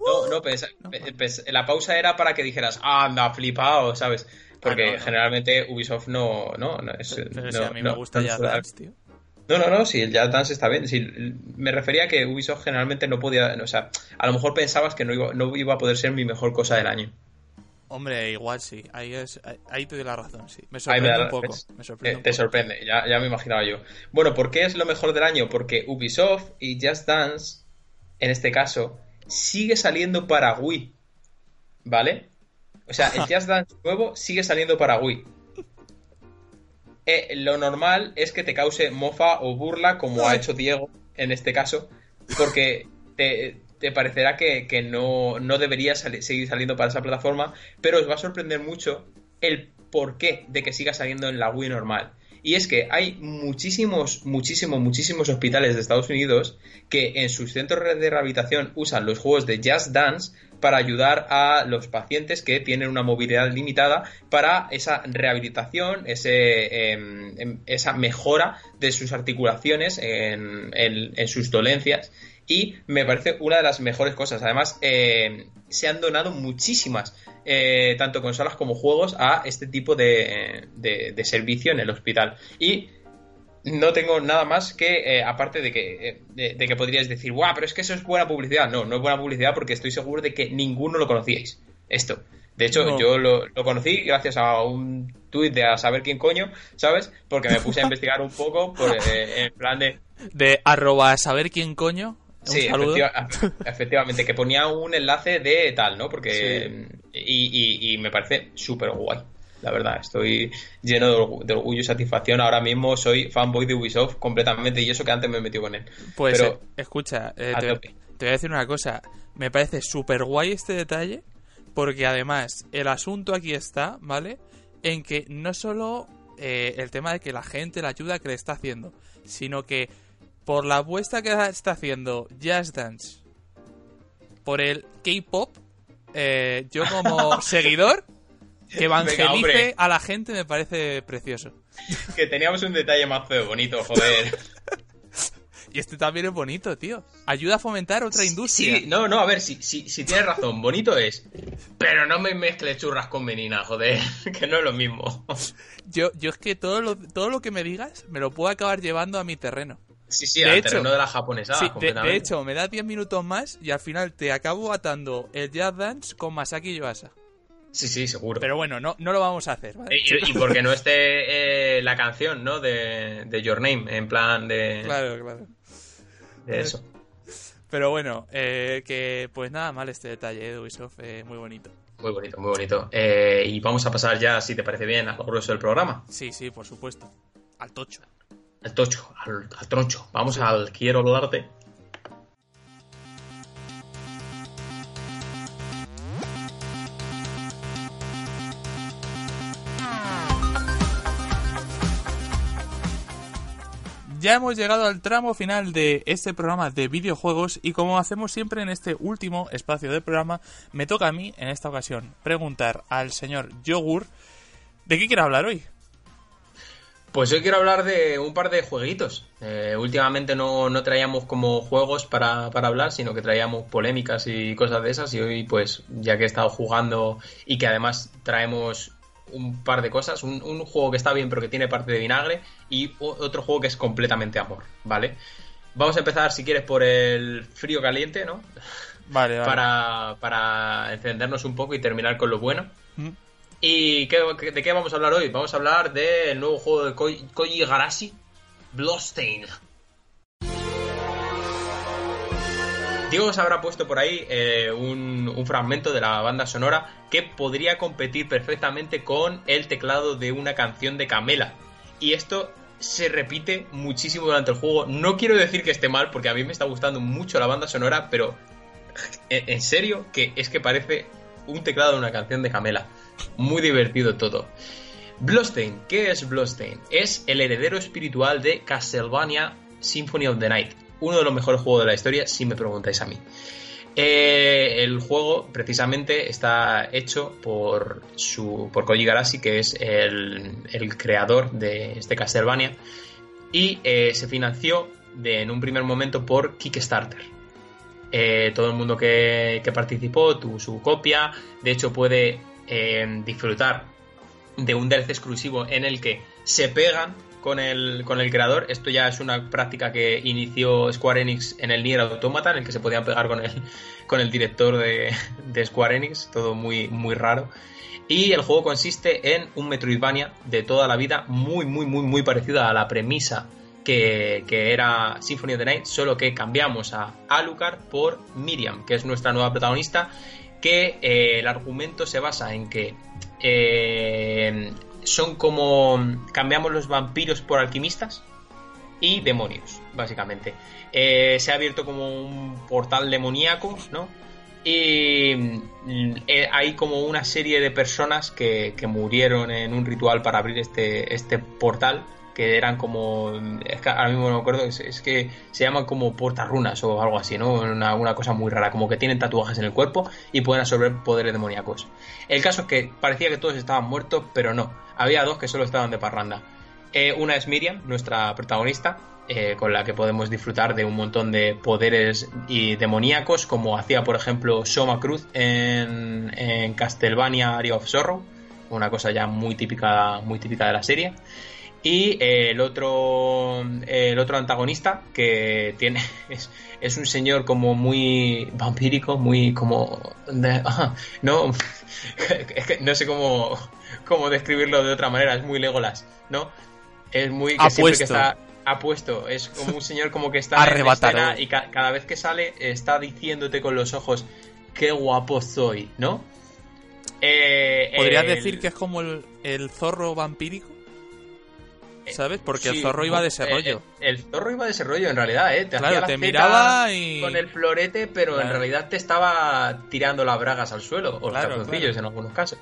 no, no, pues, la pausa era para que dijeras, anda, flipado, ¿sabes? Porque ah, generalmente Ubisoft no. no, no, es, Pero si a mí me gusta Jazz Dance, tío. No, no, no, si el Jazz Dance está bien. Si, me refería a que Ubisoft generalmente no podía. O sea, a lo mejor pensabas que no iba, no iba a poder ser mi mejor cosa del año. Hombre, igual sí. Ahí, es, ahí te doy la razón, sí. Me sorprende un poco. Me sorprende te, sorprende, ya, ya, me imaginaba yo. Bueno, ¿por qué es lo mejor del año? Porque Ubisoft y Just Dance, en este caso, sigue saliendo para Wii. ¿Vale? O sea, el Just Dance nuevo sigue saliendo para Wii. Eh, lo normal es que te cause mofa o burla, como ha hecho Diego en este caso, porque te, te parecerá que, no, no, debería seguir saliendo para esa plataforma, pero os va a sorprender mucho el porqué de que siga saliendo en la Wii normal. Y es que hay muchísimos, muchísimos, muchísimos hospitales de Estados Unidos que en sus centros de rehabilitación usan los juegos de Just Dance para ayudar a los pacientes que tienen una movilidad limitada para esa rehabilitación, ese, em, em, esa mejora de sus articulaciones en, en sus dolencias y me parece una de las mejores cosas. Además, eh, se han donado muchísimas, eh, tanto consolas como juegos, a este tipo de, de, servicio en el hospital. Y no tengo nada más que, eh, aparte de que, de, que podríais decir, guau, pero es que eso es buena publicidad. No, no es buena publicidad porque estoy seguro de que ninguno lo conocíais. Esto. De hecho, yo lo, conocí gracias a un tuit de a saber quién coño, ¿sabes? Porque me puse a investigar un poco por, en plan de... De arroba saber quién coño. Sí, efectivamente, que ponía un enlace de tal, ¿no? Porque. Y, me parece súper guay. La verdad, estoy lleno de orgullo, y satisfacción. Ahora mismo soy fanboy de Ubisoft completamente y eso que antes me metió con él. Pues Pero, eh, escucha, eh, te, voy a decir una cosa. Me parece súper guay este detalle porque además el asunto aquí está, ¿vale? En que no solo eh, el tema de que la gente la ayuda que le está haciendo, sino que por la apuesta que está haciendo Just Dance por el K-pop, eh, yo como seguidor, que evangelice a la gente me parece precioso. Que teníamos un detalle más feo, bonito, joder. y este también es bonito, tío. Ayuda a fomentar otra industria. Sí, no, no, a ver, si, si, si tienes razón, bonito es. Pero no me mezcles churras con menina, joder, que no es lo mismo. Yo, yo es que todo lo, todo lo que me digas me lo puedo acabar llevando a mi terreno. Sí, sí, de al hecho, terreno de la japonesa. Sí, de, hecho, me da 10 minutos más y al final te acabo atando el Jazz Dance con Masaki Yuasa. Sí, sí, seguro. Pero bueno, no, no lo vamos a hacer, ¿vale? Y, porque no esté eh, la canción, ¿no? De, de, Your Name, en plan de... Claro, claro. De eso. Pero bueno, eh, que pues nada mal este detalle de Ubisoft, eh, muy bonito. Muy bonito, muy bonito. y vamos a pasar ya, si te parece bien, al grueso del programa. Sí, sí, por supuesto. Al tocho al tocho, al, troncho. Vamos al quiero hablarte. Ya hemos llegado al tramo final de este programa de videojuegos y como hacemos siempre en este último espacio del programa, me toca a mí en esta ocasión preguntar al señor Yogur de qué quiere hablar hoy. Pues hoy quiero hablar de un par de jueguitos. Eh, últimamente no, traíamos como juegos para, hablar, sino que traíamos polémicas y cosas de esas. Y hoy, pues, ya que he estado jugando y que además traemos un par de cosas, un, juego que está bien pero que tiene parte de vinagre y otro juego que es completamente amor, ¿vale? Vamos a empezar, si quieres, por el frío caliente, ¿no? Vale, Para, para encendernos un poco y terminar con lo bueno. Mm. ¿Y de qué vamos a hablar hoy? Vamos a hablar del nuevo juego de Koji Garashi, Bloodstained. Diego os habrá puesto por ahí eh, un, fragmento de la banda sonora que podría competir perfectamente con el teclado de una canción de Camela. Y esto se repite muchísimo durante el juego. No quiero decir que esté mal, porque a mí me está gustando mucho la banda sonora, pero en serio que es que parece un teclado de una canción de Camela. Muy divertido todo. Bloodstained, ¿qué es Bloodstained? Es el heredero espiritual de Castlevania Symphony of the Night uno de los mejores juegos de la historia, si me preguntáis a mí. Eh, el juego precisamente está hecho por, su, por Koji Garashi, que es el, creador de este Castlevania, y eh, se financió de, en un primer momento por Kickstarter. Eh, todo el mundo que, participó tuvo su copia, de hecho puede disfrutar de un DLC exclusivo en el que se pegan con el, con el creador. Esto ya es una práctica que inició Square Enix en el Nier Automata, en el que se podían pegar con el, con el director de, Square Enix, todo muy, muy raro. Y el juego consiste en un Metroidvania de toda la vida, muy, muy, muy, muy parecido a la premisa que, era Symphony of the Night, solo que cambiamos a Alucard por Miriam, que es nuestra nueva protagonista, que eh, el argumento se basa en que eh, son como cambiamos los vampiros por alquimistas y demonios, básicamente. Eh, se ha abierto como un portal demoníaco, ¿no? Y mm, hay como una serie de personas que, que, murieron en un ritual para abrir este, este portal que eran como. Ahora mismo no me acuerdo, es, que se llaman como portarrunas o algo así, ¿no? Una, cosa muy rara, como que tienen tatuajes en el cuerpo y pueden absorber poderes demoníacos. El caso es que parecía que todos estaban muertos, pero no. Había dos que solo estaban de parranda. Eh, una es Miriam, nuestra protagonista, eh, con la que podemos disfrutar de un montón de poderes y demoníacos, como hacía, por ejemplo, Soma Cruz en, en Castlevania Area of Sorrow, una cosa ya muy típica, muy típica de la serie. Y eh, el otro el otro antagonista que tiene es, es, un señor como muy vampírico, muy como no es que no sé cómo, cómo describirlo de otra manera, es muy Legolas, ¿no? Es muy que siempre que está apuesto, es como un señor como que está escena y cada vez que sale está diciéndote con los ojos qué guapo soy, ¿no? Eh, ¿Podrías decir que es como el, el zorro vampírico? Eh, ¿Sabes? Porque el zorro iba de ese eh, rollo. Eh, el, zorro iba de ese rollo, en realidad, ¿eh? Te, claro, te miraba y... Con el florete, pero en realidad te estaba tirando las bragas al suelo, o los calzoncillos en algunos casos.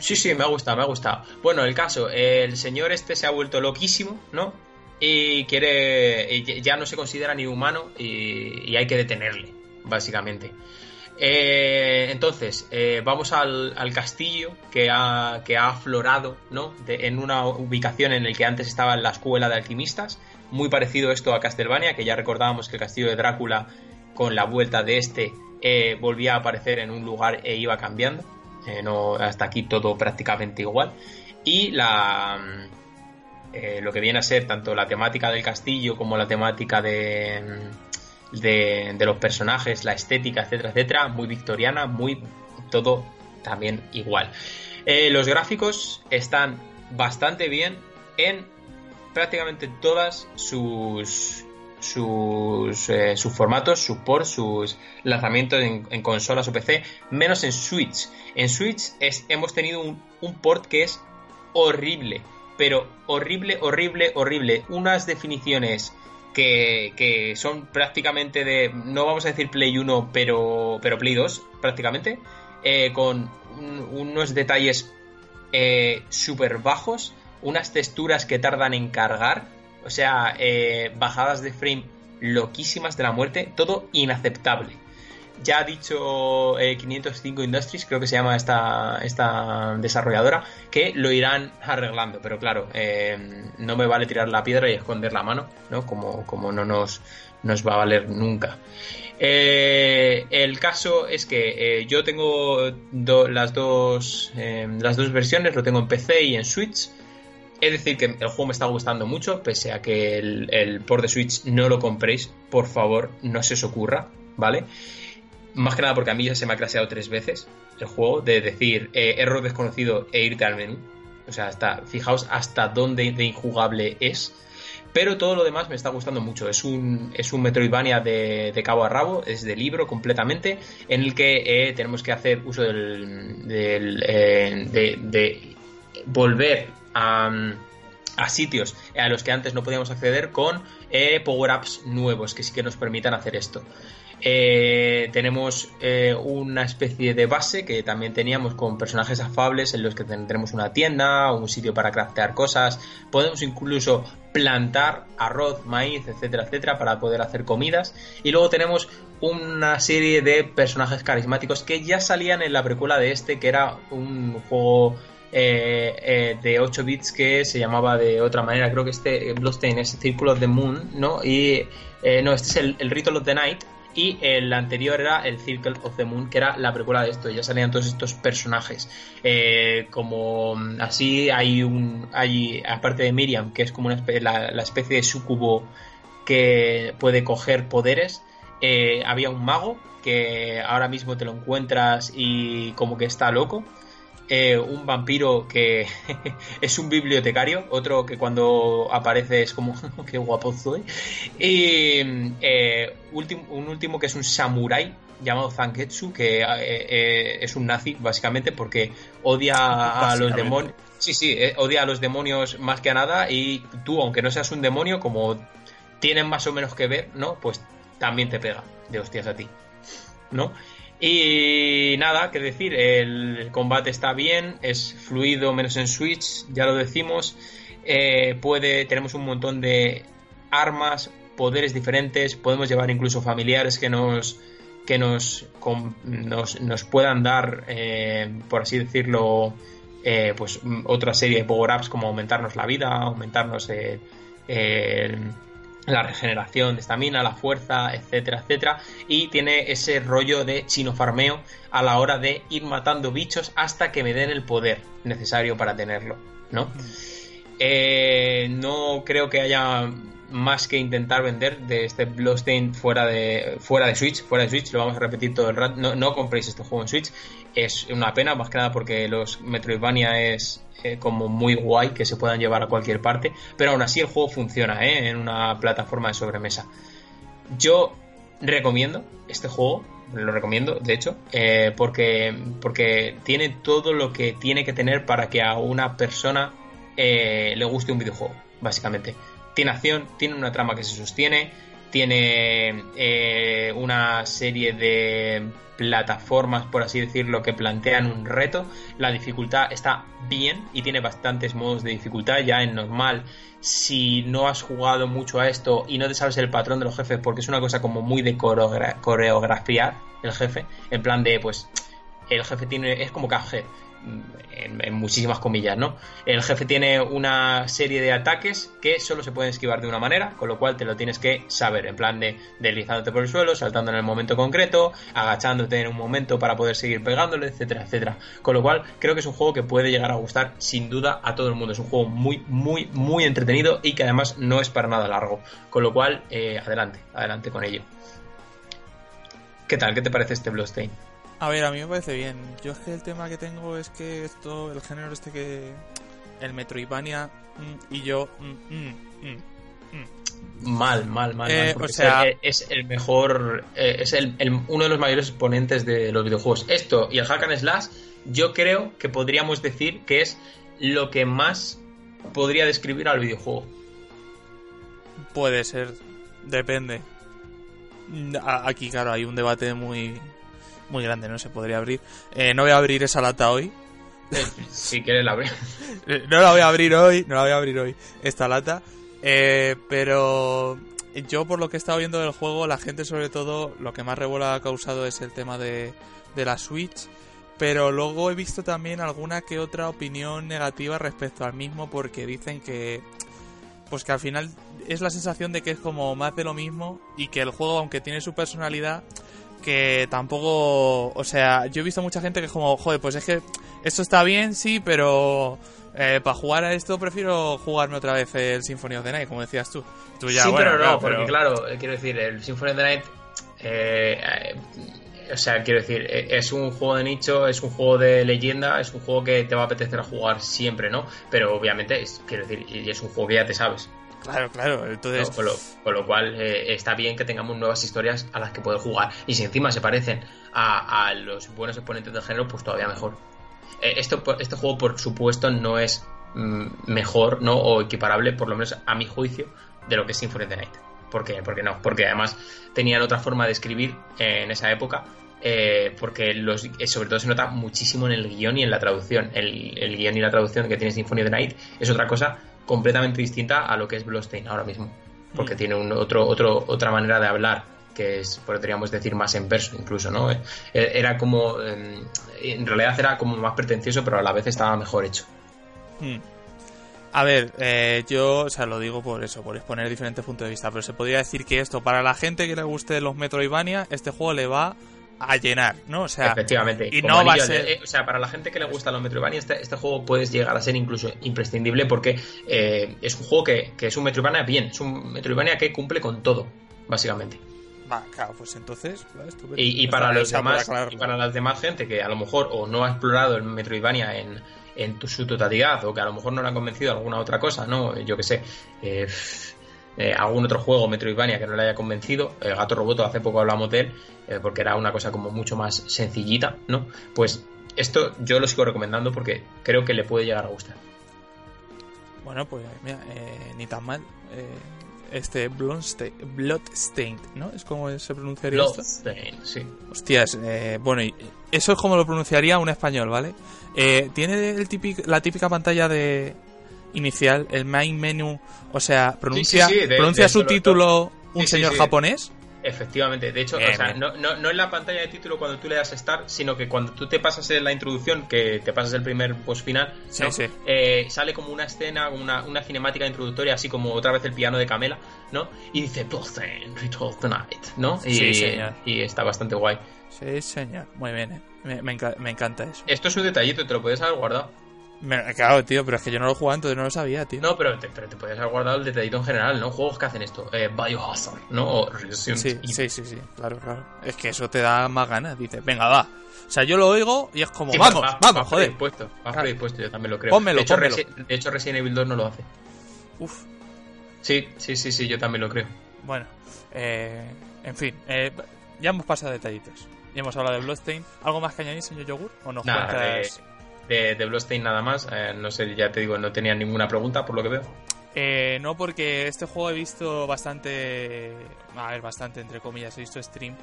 sí, sí, me ha gustado, me ha gustado. Bueno, el caso, el señor este se ha vuelto loquísimo, ¿no? Y quiere... ya no se considera ni humano y hay que detenerle, básicamente. Eh, entonces, eh, vamos al, castillo que ha, que aflorado ¿no? en una ubicación en la que antes estaba la escuela de alquimistas. Muy parecido esto a Castlevania, que ya recordábamos que el castillo de Drácula, con la vuelta de este, eh, volvía a aparecer en un lugar e iba cambiando. no, hasta aquí todo prácticamente igual. Y la, lo que viene a ser tanto la temática del castillo como la temática de de, los personajes, la estética, etcétera, etcétera, muy victoriana, muy todo también igual. Eh, los gráficos están bastante bien en prácticamente todas sus sus, eh, sus formatos, sus ports, sus lanzamientos en, consolas o PC, menos en Switch. En Switch es, hemos tenido un, un port que es horrible, pero horrible, horrible, horrible. Unas definiciones que, son prácticamente de, no vamos a decir Play 1, pero, pero Play 2, prácticamente, eh, con unos detalles eh, súper bajos, unas texturas que tardan en cargar, o sea, eh, bajadas de frame loquísimas de la muerte, todo inaceptable ya ha dicho 505 eh, Industries, creo que se llama esta, esta desarrolladora, que lo irán arreglando. Pero claro, eh, no me vale tirar la piedra y esconder la mano, ¿no? Como, como no nos, nos va a valer nunca. Eh, el caso es que yo tengo las, dos, las dos versiones, lo tengo en PC y en Switch. Es decir, que el juego me está gustando mucho, pese a que el, el port de Switch no lo compréis, por favor, no se os ocurra, ¿vale? Más que nada porque a mí ya se me ha craseado tres veces el juego, de decir eh, error desconocido e irte al menú. O sea, hasta, fijaos hasta dónde de injugable es. Pero todo lo demás me está gustando mucho. Es un, es un Metroidvania de, cabo a rabo, es de libro completamente, en el que eh, tenemos que hacer uso del, eh, de, volver a, a, sitios a los que antes no podíamos acceder con power-ups nuevos que sí que nos permitan hacer esto. Eh, tenemos eh, una especie de base que también teníamos con personajes afables en los que tendremos una tienda, un sitio para craftear cosas. Podemos incluso plantar arroz, maíz, etcétera, etcétera, para poder hacer comidas. Y luego tenemos una serie de personajes carismáticos que ya salían en la precuela de este, que era un juego eh, de 8 bits que se llamaba de otra manera. Creo que este Bloodstained es Circle of the Moon, ¿no? Y no, este es el, el Ritual of the Night y el anterior era el Circle of the Moon, que era la precuela de esto, ya salían todos estos personajes. Eh, como así hay un. hay aparte de Miriam, que es como una la, especie de sucubo que puede coger poderes. Eh, había un mago que ahora mismo te lo encuentras y como que está loco. Eh, un vampiro que es un bibliotecario, otro que cuando aparece es como, qué guapo soy, y eh, un último que es un samurái llamado Zanketsu, que eh, es un nazi básicamente porque odia a los demonios. Sí, sí, odia a los demonios más que a nada y tú, aunque no seas un demonio, como tienen más o menos que ver, ¿no? Pues también te pega de hostias a ti, ¿no? Y nada, que decir, el combate está bien, es fluido menos en Switch, ya lo decimos. Eh, puede, tenemos un montón de armas, poderes diferentes, podemos llevar incluso familiares que nos que nos, nos, puedan dar, eh, por así decirlo, eh, pues otra serie de power-ups como aumentarnos la vida, aumentarnos el la regeneración de estamina, la fuerza, etcétera, etcétera. Y tiene ese rollo de chino farmeo a la hora de ir matando bichos hasta que me den el poder necesario para tenerlo, ¿no? Eh, no creo que haya más que intentar vender de este Bloodstained fuera de fuera de Switch, fuera de Switch, lo vamos a repetir todo el rato. No, no compréis este juego en Switch, es una pena, más que nada porque los Metroidvania es eh, como muy guay que se puedan llevar a cualquier parte, pero aún así el juego funciona ¿eh? en una plataforma de sobremesa. Yo recomiendo este juego, lo recomiendo de hecho, eh, porque, porque tiene todo lo que tiene que tener para que a una persona le guste un videojuego, básicamente. Tiene acción, tiene una trama que se sostiene, tiene una serie de plataformas, por así decirlo, que plantean un reto. La dificultad está bien y tiene bastantes modos de dificultad. Ya en normal, si no has jugado mucho a esto y no te sabes el patrón de los jefes, porque es una cosa como muy de coreografiar el jefe, en plan de, pues, el jefe tiene, es como KG en, muchísimas comillas, ¿no? El jefe tiene una serie de ataques que solo se pueden esquivar de una manera, con lo cual te lo tienes que saber, en plan de deslizándote por el suelo, saltando en el momento concreto, agachándote en un momento para poder seguir pegándole, etcétera, etcétera. Con lo cual, creo que es un juego que puede llegar a gustar sin duda a todo el mundo. Es un juego muy, muy, muy entretenido y que además no es para nada largo. Con lo cual, eh, adelante, adelante con ello. ¿Qué tal? ¿Qué te parece este Bloodstained? A ver, a mí me parece bien. Yo es que el tema que tengo es que esto, el género este que. El Metroidvania mm, y yo. Mm, mm, mal, mal, mal. Eh, o sea, es el mejor. Eh, es el, uno de los mayores exponentes de los videojuegos. Esto y el Hack and Slash, yo creo que podríamos decir que es lo que más podría describir al videojuego. Puede ser, depende. Aquí, claro, hay un debate muy, muy grande, no se podría abrir. Eh, no voy a abrir esa lata hoy. si quieres la abrir. Eh, no la voy a abrir hoy, no la voy a abrir hoy, esta lata. Eh, pero yo por lo que he estado viendo del juego, la gente sobre todo, lo que más revuela ha causado es el tema de, de la Switch. Pero luego he visto también alguna que otra opinión negativa respecto al mismo porque dicen que pues que al final es la sensación de que es como más de lo mismo y que el juego aunque tiene su personalidad que tampoco, o sea, yo he visto mucha gente que es como, joder, pues es que esto está bien, sí, pero eh, para jugar a esto prefiero jugarme otra vez el Symphony of the Night, como decías tú. sí, pero no, porque claro, eh, quiero decir, el Symphony of the Night, eh, o sea, quiero decir, es un juego de nicho, es un juego de leyenda, es un juego que te va a apetecer a jugar siempre, ¿no? Pero obviamente, es, quiero decir, y es un juego que ya te sabes. Claro, claro. Entonces... Con, lo, cual eh, está bien que tengamos nuevas historias a las que poder jugar. Y si encima se parecen a, los buenos exponentes del género, pues todavía mejor. Eh, esto, este juego, por supuesto, no es mm, mejor ¿no? o equiparable, por lo menos a mi juicio, de lo que es Symphony of the Night. ¿Por qué? Porque no, porque además tenían otra forma de escribir en esa época. Eh, porque los, sobre todo se nota muchísimo en el guion y en la traducción. El, el guion y la traducción que tiene Symphony of the Night es otra cosa completamente distinta a lo que es Bloodstained ahora mismo. Porque mm. tiene un otro, otro, otra manera de hablar que es, podríamos decir, más en verso incluso, ¿no? Eh, era como, em, en realidad era como más pretencioso, pero a la vez estaba mejor hecho. Mm. A ver, eh, yo, o sea, lo digo por eso, por exponer diferentes puntos de vista, pero se podría decir que esto, para la gente que le guste los Metroidvania, este juego le va a llenar, ¿no? O sea, efectivamente. Y no va a ser... Eh, o sea, para la gente que le gusta los Metroidvania, este, este juego puede llegar a ser incluso imprescindible porque eh, es un juego que, es un Metroidvania bien, es un Metroidvania que cumple con todo, básicamente. Va, claro, pues entonces... y, para los demás, y para las demás gente que a lo mejor o no ha explorado el Metroidvania en, en su totalidad o que a lo mejor no le han convencido alguna otra cosa, ¿no? Yo que sé... Eh, eh, algún otro juego Metroidvania que no le haya convencido, el Gato Roboto hace poco hablamos de él, eh, porque era una cosa como mucho más sencillita, ¿no? Pues esto yo lo sigo recomendando porque creo que le puede llegar a gustar. Bueno, pues mira, eh, ni tan mal. este Bloodstained, ¿no? Es como se pronunciaría Bloodstained, sí. Hostias, bueno, y eso es como lo pronunciaría un español, ¿vale? tiene el la típica pantalla de inicial, el main menu, o sea, pronuncia, pronuncia su título un señor japonés. Efectivamente, de hecho, o sea, no, no, no, en la pantalla de título cuando tú le das Start, sino que cuando tú te pasas en la introducción, que te pasas el primer post final, eh, sale como una escena, una, una cinemática introductoria, así como otra vez el piano de Camela, ¿no? Y dice, Ritual Tonight, ¿no? Y, y está bastante guay. Sí, señor, muy bien, eh. me, me, me encanta eso. Esto es un detallito, te lo puedes haber guardado. Me, claro, tío, pero es que yo no lo jugaba, entonces no lo sabía, tío. No, pero te, pero te podías haber guardado el detallito en general, ¿no? Juegos que hacen esto. Eh, Biohazard, ¿no? O sí, sí, sí, sí, claro, claro. Es que eso te da más ganas. Dices, venga, va. O sea, yo lo oigo y es como, vamos, vamos, joder. Predispuesto, vas predispuesto, yo también lo creo. Pónmelo, de, hecho, de hecho, Resident Evil 2 no lo hace. Uf. Sí, sí, sí, sí, yo también lo creo. Bueno, eh, en fin, eh, ya hemos pasado detallitos. Ya hemos hablado de Bloodstained. ¿Algo más que añadir, señor Yogur? ¿O nos Nada, cuentas...? De, de Bloodstained nada más. Eh, no sé, ya te digo, no tenía ninguna pregunta por lo que veo. Eh, no, porque este juego he visto bastante, a ver, bastante entre comillas, he visto stream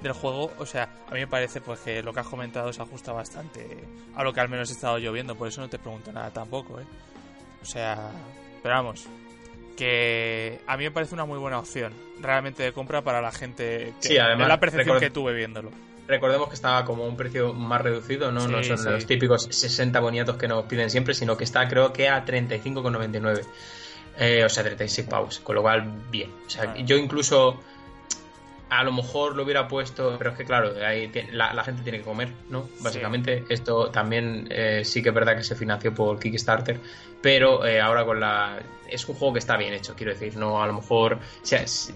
del juego, o sea, a mí me parece pues que lo que has comentado se ajusta bastante a lo que al menos he estado yo viendo, por eso no te pregunto nada tampoco, ¿eh? O sea, pero vamos, que a mí me parece una muy buena opción, realmente de compra para la gente que sí, además, la percepción que tuve viéndolo. Recordemos que estaba como un precio más reducido, ¿no? no son los típicos 60 boniatos que nos piden siempre, sino que está creo que a 35,99. Eh, o sea, 36 pavos, con lo cual bien. O sea, ah. yo incluso a lo mejor lo hubiera puesto, pero es que claro, ahí la, gente tiene que comer, ¿no? Básicamente, esto también eh, sí que es verdad que se financió por Kickstarter, pero eh, ahora con la... Es un juego que está bien hecho, quiero decir, ¿no? A lo mejor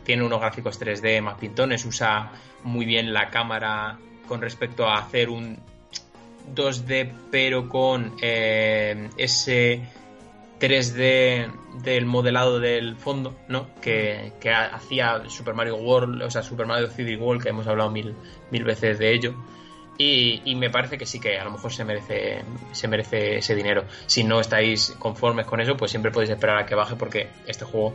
tiene unos gráficos 3D más pintones, usa muy bien la cámara con respecto a hacer un 2D, pero con eh, ese 3D del modelado del fondo, ¿no? Que, hacía Super Mario World, o sea, Super Mario 3D World, que hemos hablado mil, mil veces de ello. Y, me parece que sí que a lo mejor se merece, se merece ese dinero. Si no estáis conformes con eso, pues siempre podéis esperar a que baje porque este juego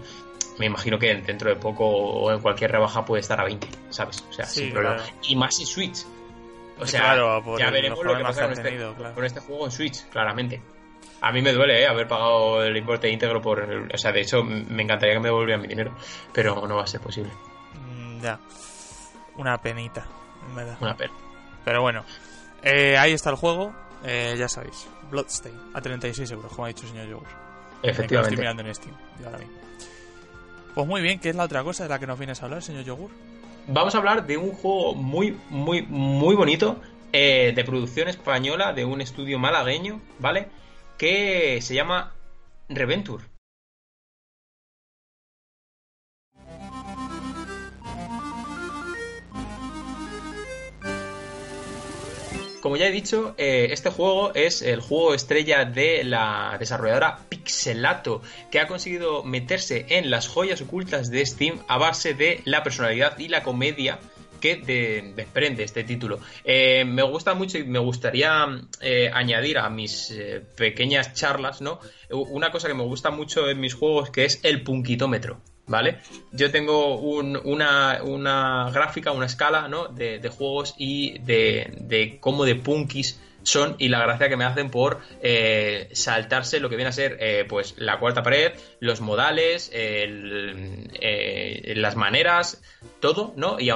me imagino que dentro de poco o en cualquier rebaja puede estar a 20, ¿sabes? O sea, sin problema. Y más en Switch. O sea, ya veremos lo que pasa este, con este juego en Switch, claramente. A mí me duele ¿eh? haber pagado el importe íntegro por... o sea, de hecho, me encantaría que me devolvieran mi dinero, pero no va a ser posible. Mm, ya. Una penita, Una pena. Pero bueno, eh, ahí está el juego. Eh, ya sabéis, Bloodstain, a 36 euros, como ha dicho el señor Yogur. Efectivamente. Estoy mirando en Steam, Pues muy bien, ¿qué es la otra cosa de la que nos vienes a hablar, señor Yogur? Vamos a hablar de un juego muy, muy, muy bonito, de producción española, de un estudio malagueño, ¿vale? Que se llama Reventure. como ya he dicho, eh, este juego es el juego estrella de la desarrolladora Pixelato, que ha conseguido meterse en las joyas ocultas de Steam a base de la personalidad y la comedia desprende este título. Eh, me gusta mucho y me gustaría eh, añadir a mis pequeñas charlas, ¿no? Una cosa que me gusta mucho en mis juegos que es el punquitómetro. ¿vale? Yo tengo una, una, gráfica, una escala, ¿no? De, juegos y de, cómo de punkis son y la gracia que me hacen por eh, saltarse lo que viene a ser eh, pues la cuarta pared, los modales, eh, las maneras, todo, ¿no? Y,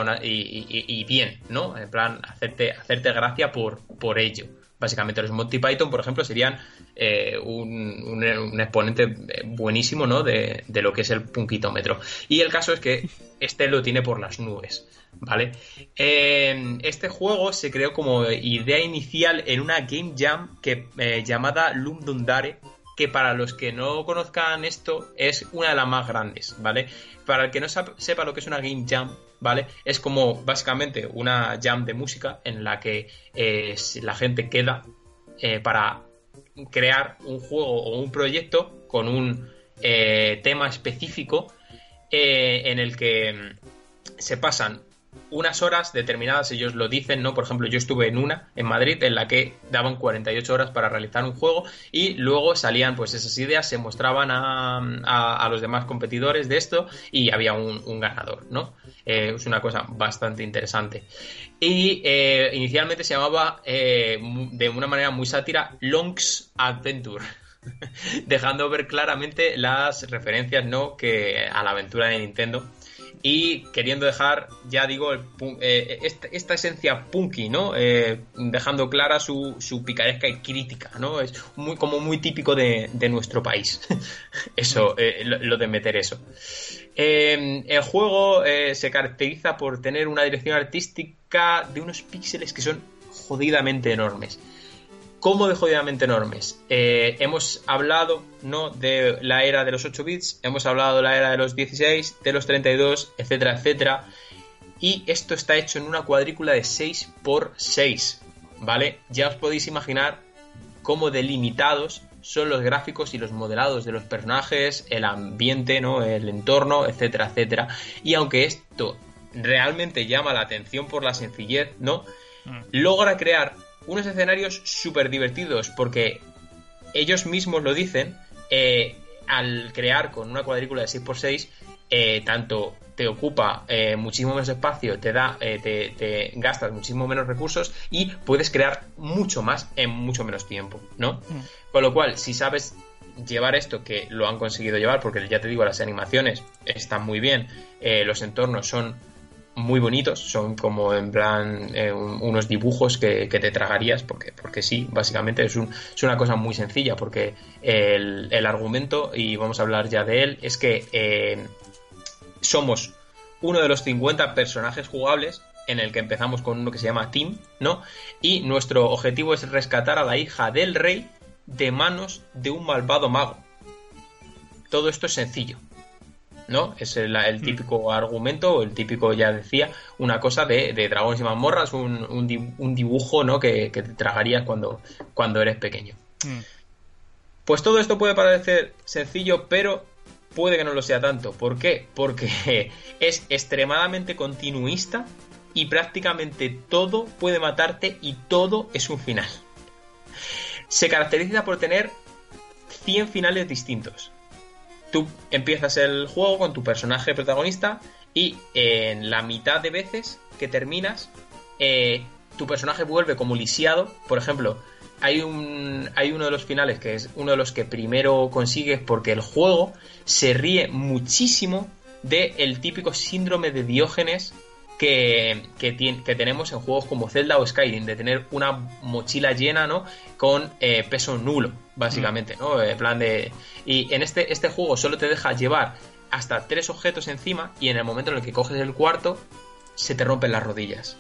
y, bien, ¿no? En plan, hacerte, hacerte gracia por, por ello. Básicamente los Monty Python, por ejemplo, serían eh, un, exponente buenísimo ¿no? de, lo que es el punquitómetro. Y el caso es que este lo tiene por las nubes. ¿Vale? Eh, este juego se creó como idea inicial en una Game Jam que, eh, llamada Lumdundare, que para los que no conozcan esto es una de las más grandes, ¿vale? Para el que no sepa lo que es una Game Jam, ¿vale? Es como básicamente una jam de música en la que eh, la gente queda eh, para crear un juego o un proyecto con un tema específico en el que mm, se pasan unas horas determinadas, ellos lo dicen, ¿no? Por ejemplo, yo estuve en una, en Madrid, en la que daban 48 horas para realizar un juego y luego salían, pues esas ideas se mostraban a, los demás competidores de esto y había un, ganador, ¿no? Eh, es una cosa bastante interesante. Y eh, inicialmente se llamaba, eh, de una manera muy sátira, Longs Adventure. dejando ver claramente las referencias no que a la aventura de Nintendo y queriendo dejar, ya digo, eh, esta, esencia punky, ¿no? Eh, dejando clara su, su, picaresca y crítica, ¿no? Es muy, como muy típico de, nuestro país, eso, eh, lo, de meter eso. el juego se caracteriza por tener una dirección artística de unos píxeles que son jodidamente enormes. ¿Cómo de jodidamente enormes? Eh, hemos hablado ¿no? de la era de los 8 bits, hemos hablado de la era de los 16, de los 32, etcétera, etcétera. Y esto está hecho en una cuadrícula de 6 x 6, ¿vale? Ya os podéis imaginar cómo delimitados son los gráficos y los modelados de los personajes, el ambiente, ¿no? el entorno, etcétera, etcétera. Y aunque esto realmente llama la atención por la sencillez, ¿no? Mm. Logra crear unos escenarios súper divertidos porque ellos mismos lo dicen, eh, al crear con una cuadrícula de 6x6, eh, tanto te ocupa eh, muchísimo menos espacio, te da, te, gastas muchísimo menos recursos y puedes crear mucho más en mucho menos tiempo, ¿no? Mm. Con lo cual, si sabes llevar esto, que lo han conseguido llevar, porque ya te digo, las animaciones están muy bien, los entornos son muy bonitos, son como en plan eh, unos dibujos que, te tragarías, porque, porque sí, básicamente es, un, es una cosa muy sencilla, porque el, argumento, y vamos a hablar ya de él, es que eh, somos uno de los 50 personajes jugables en el que empezamos con uno que se llama Tim, ¿no? Y nuestro objetivo es rescatar a la hija del rey de manos de un malvado mago. Todo esto es sencillo. ¿No? Es el, mm. típico argumento, o el típico, ya decía, una cosa de, dragones y mazmorras, un, un, dibujo, ¿no? Que, te tragarías cuando, cuando eres pequeño. Mm. Pues todo esto puede parecer sencillo, pero puede que no lo sea tanto. ¿Por qué? Porque es extremadamente continuista y prácticamente todo puede matarte y todo es un final. Se caracteriza por tener 100 finales distintos tú empiezas el juego con tu personaje protagonista y en la mitad de veces que terminas, eh, tu personaje vuelve como lisiado. Por ejemplo, hay, un, hay uno de los finales que es uno de los que primero consigues porque el juego se ríe muchísimo del el típico síndrome de Diógenes que, que, tenemos en juegos como Zelda o Skyrim, de tener una mochila llena, ¿no? Con eh, peso nulo, básicamente, ¿no? En plan de. Y en este, este juego solo te deja llevar hasta tres objetos encima, y en el momento en el que coges el cuarto, se te rompen las rodillas.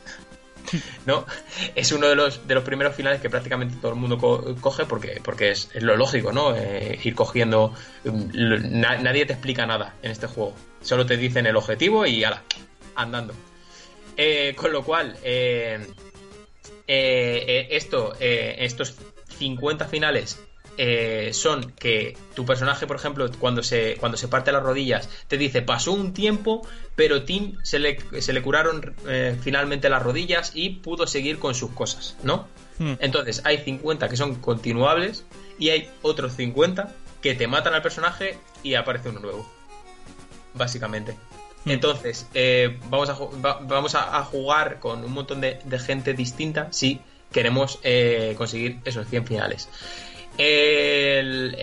¿no? Es uno de los, de los primeros finales que prácticamente todo el mundo coge porque, porque es, lo lógico, ¿no? Eh, ir cogiendo... Mm, nadie te explica nada en este juego. Solo te dicen el objetivo y ala, andando. Eh, con lo cual, eh, esto, estos 50 finales eh, son que tu personaje, por ejemplo, cuando se, cuando se parte las rodillas, te dice pasó un tiempo, pero Tim se le, se le curaron eh, finalmente las rodillas y pudo seguir con sus cosas, ¿no? Hmm. Entonces, hay 50 que son continuables y hay otros 50 que te matan al personaje y aparece uno nuevo. Básicamente. Entonces, eh, vamos, a, vamos a, jugar con un montón de, gente distinta si queremos conseguir esos 100 finales el,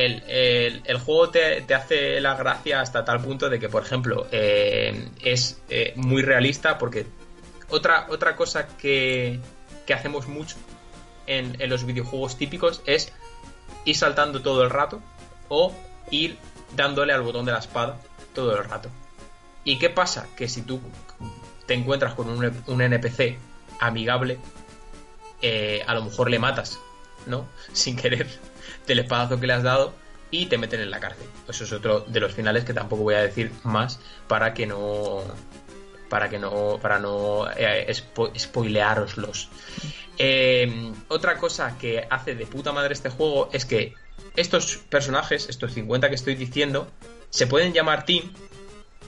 juego te, hace la gracia hasta tal punto de que, por ejemplo, eh, es eh, muy realista porque otra, otra cosa que, hacemos mucho en, los videojuegos típicos es ir saltando todo el rato o ir dándole al botón de la espada todo el rato. ¿Y qué pasa? Que si tú te encuentras con un, un NPC amigable, eh, a lo mejor le matas, ¿no? Sin querer del espadazo que le has dado y te meten en la cárcel. Eso es otro de los finales que tampoco voy a decir más para que no para que no para no eh, spoilearoslos. Eh, otra cosa que hace de puta madre este juego es que estos personajes, estos 50 que estoy diciendo, se pueden llamar team,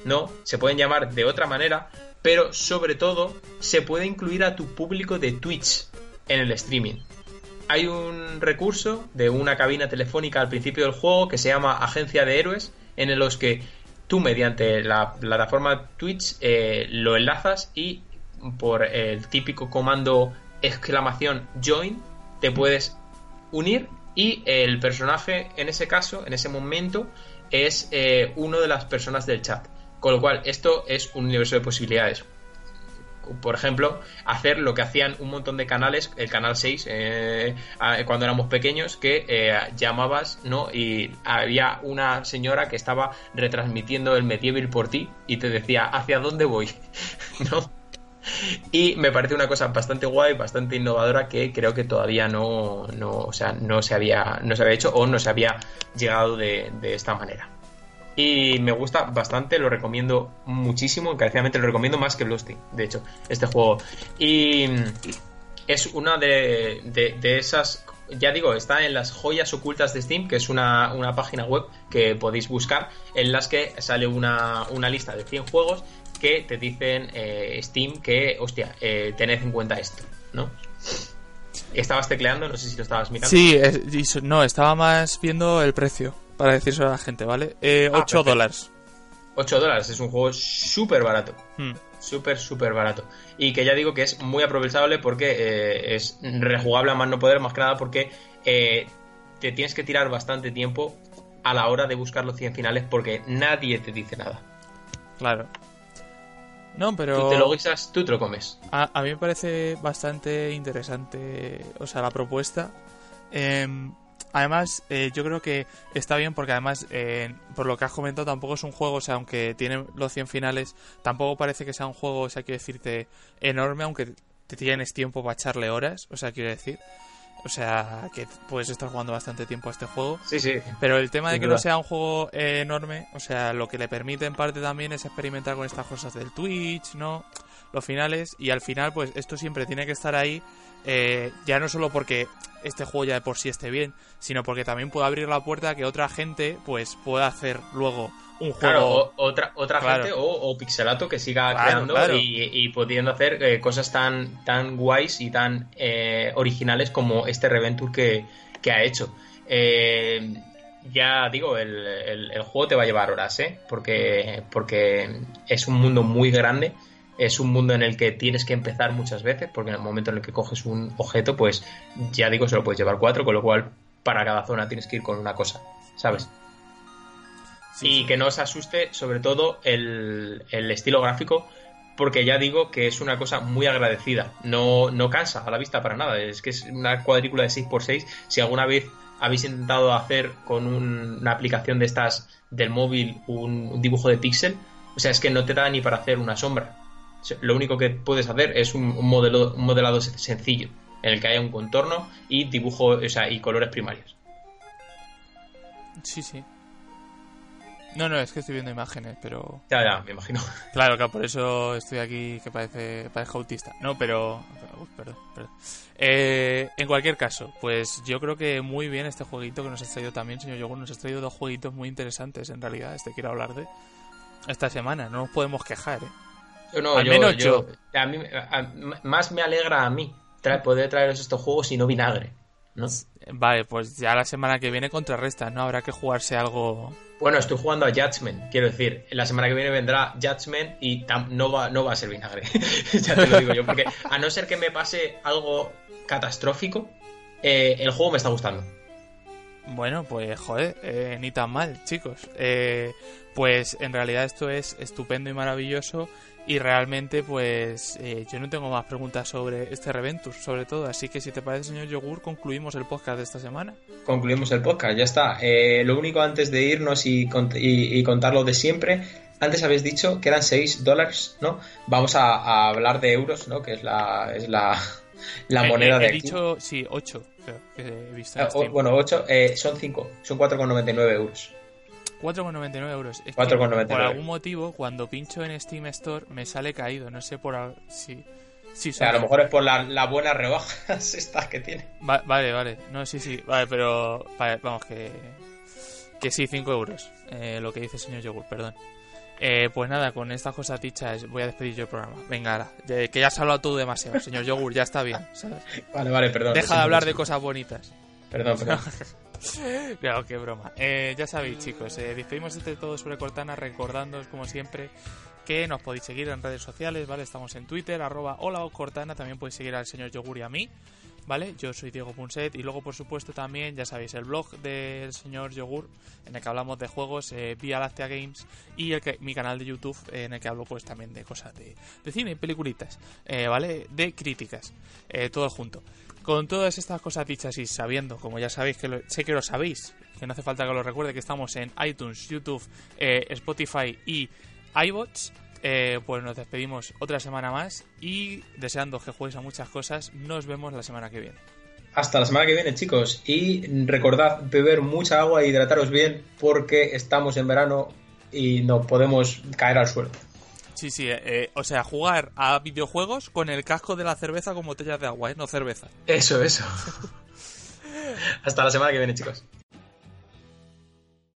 no, se pueden llamar de otra manera, pero sobre todo se puede incluir a tu público de Twitch en el streaming hay un recurso de una cabina telefónica al principio del juego que se llama Agencia de Héroes, en los que tú mediante la plataforma Twitch eh, lo enlazas y por el típico comando exclamación join te puedes unir y el personaje en ese caso, en ese momento, es eh, uno de las personas del chat. Con lo cual, esto es un universo de posibilidades por ejemplo, hacer lo que hacían un montón de canales, el canal 6, eh, cuando éramos pequeños, que eh, llamabas, ¿no? Y había una señora que estaba retransmitiendo el Medieval por ti y te decía, ¿hacia dónde voy? ¿No? Y me parece una cosa bastante guay, bastante innovadora que creo que todavía no, no, o sea, no, se, había, no se había hecho o no se había llegado de esta manera. Y me gusta bastante, lo recomiendo muchísimo, encarecidamente lo recomiendo más que Bloodstained, de hecho, este juego. Y es una de, esas ya digo, está en las joyas ocultas de Steam, que es una, página web que podéis buscar, en las que sale una, lista de 100 juegos que te dicen eh, Steam que, hostia, eh, tened en cuenta esto, ¿no? ¿Estabas tecleando? No sé si lo estabas mirando. Sí, no, estaba más viendo el precio para decirse a la gente, ¿vale? Eh, 8 ah, dólares. 8 dólares, es un juego súper barato. Hmm. Súper, súper barato. Y que ya digo que es muy aprovechable porque eh, es rejugable a más no poder, más que nada porque eh, te tienes que tirar bastante tiempo a la hora de buscar los 100 finales porque nadie te dice nada. Claro. No, pero. Tú te lo guisas, tú te lo comes. A, a mí me parece bastante interesante, o sea, la propuesta. Eh, Además, eh, yo creo que está bien porque además, eh, por lo que has comentado, tampoco es un juego, o sea, aunque tiene los 100 finales, tampoco parece que sea un juego, o sea, quiero decirte, enorme, aunque te tienes tiempo para echarle horas, o sea, quiero decir. O sea, que puedes estar jugando bastante tiempo a este juego. Sí, sí. Pero el tema de que no sea un juego eh, enorme, o sea, lo que le permite en parte también es experimentar con estas cosas del Twitch, ¿no? Los finales. Y al final, pues esto siempre tiene que estar ahí eh, ya no solo porque este juego ya de por sí esté bien, sino porque también puede abrir la puerta a que otra gente pues pueda hacer luego un juego. Claro, otra, otra gente o, pixelato que siga creando Y, pudiendo hacer eh, cosas tan, tan guays y tan eh, originales como este Reventure que, que ha hecho. ya digo, el, el, juego te va a llevar horas, ¿eh? Porque, porque es un mundo muy grande es un mundo en el que tienes que empezar muchas veces, porque en el momento en el que coges un objeto, pues ya digo, se lo puedes llevar cuatro, con lo cual para cada zona tienes que ir con una cosa, ¿sabes? y que no os asuste, sobre todo, el, estilo gráfico, porque ya digo que es una cosa muy agradecida, no, no cansa a la vista para nada, es que es una cuadrícula de 6x6, si alguna vez habéis intentado hacer con una aplicación de estas del móvil un dibujo de píxel, o sea, es que no te da ni para hacer una sombra lo único que puedes hacer es un, modelo, un modelado sencillo, en el que haya un contorno y dibujo, o sea, y colores primarios. Sí, sí. No, no, es que estoy viendo imágenes, pero... Ya, ya, me imagino. Claro, claro, por eso estoy aquí que parece, parece autista. No, pero... perdón, perdón. Eh, en cualquier caso, pues yo creo que muy bien este jueguito que nos ha traído también, señor Yogur. Nos ha traído dos jueguitos muy interesantes, en realidad, este quiero hablar de esta semana. No nos podemos quejar, ¿eh? Yo no, Al menos yo. A mí, más me alegra a mí poder traeros estos juegos y no vinagre, ¿no? Vale, pues ya la semana que viene contrarresta, ¿no? Habrá que jugarse algo... Bueno, estoy jugando a Judgment, quiero decir. La semana que viene vendrá Judgment y no va, no va a ser vinagre. ya te lo digo yo, porque a no ser que me pase algo catastrófico, eh, el juego me está gustando. Bueno, pues joder, eh, ni tan mal, chicos. Eh, pues en realidad esto es estupendo y maravilloso y realmente pues yo no tengo más preguntas sobre este Reventus, sobre todo. Así que si te parece, señor Yogur, concluimos el podcast de esta semana. Concluimos el podcast, ya está. lo único antes de irnos y, y, contar lo de siempre, antes habéis dicho que eran 6 dólares, ¿no? Vamos a, a, hablar de euros, ¿no? Que es la, es la, la eh, moneda eh, de he dicho, sí, 8, que he visto. Ah, bueno, 8, eh, son 5, son 4,99 euros. 4,99 euros. Es 4,99. Por algún motivo, cuando pincho en Steam Store, me sale caído. No sé por si. Sí, a lo mejor es por las la buenas rebajas estas que tiene. vale, vale. No, sí, sí. Vale, pero. vamos, que. Que sí, 5 euros. Eh, lo que dice el señor Yogur, perdón. Eh, pues nada, con estas cosas dichas voy a despedir yo el programa. Venga, ahora, que ya has hablado tú demasiado, señor Yogur, ya está bien. Vale, vale, perdón. Deja de hablar de cosas bonitas. Perdón, perdón. claro, qué broma. Eh, ya sabéis, chicos, eh, despedimos de todo sobre Cortana, recordándoos, como siempre, que nos podéis seguir en redes sociales, ¿vale? Estamos en Twitter, arroba hola Cortana, también podéis seguir al señor Yogur y a mí. ¿Vale? Yo soy Diego Punset y luego, por supuesto, también, ya sabéis, el blog del señor Yogur, en el que hablamos de juegos eh, vía Lactea Games y el que, mi canal de YouTube, en el que hablo pues también de cosas de, cine y peliculitas, eh, ¿vale? De críticas, eh, todo junto. Con todas estas cosas dichas y sabiendo, como ya sabéis, que sé que lo sabéis, que no hace falta que lo recuerde, que estamos en iTunes, YouTube, Spotify y iBots. Eh, pues nos despedimos otra semana más y deseando que juegues a muchas cosas, nos vemos la semana que viene. Hasta la semana que viene, chicos. Y recordad beber mucha agua e hidrataros bien porque estamos en verano y no podemos caer al suelo. Sí, sí, eh, eh, o sea, jugar a videojuegos con el casco de la cerveza como botellas de agua, no cerveza. Eso, eso. Hasta la semana que viene, chicos.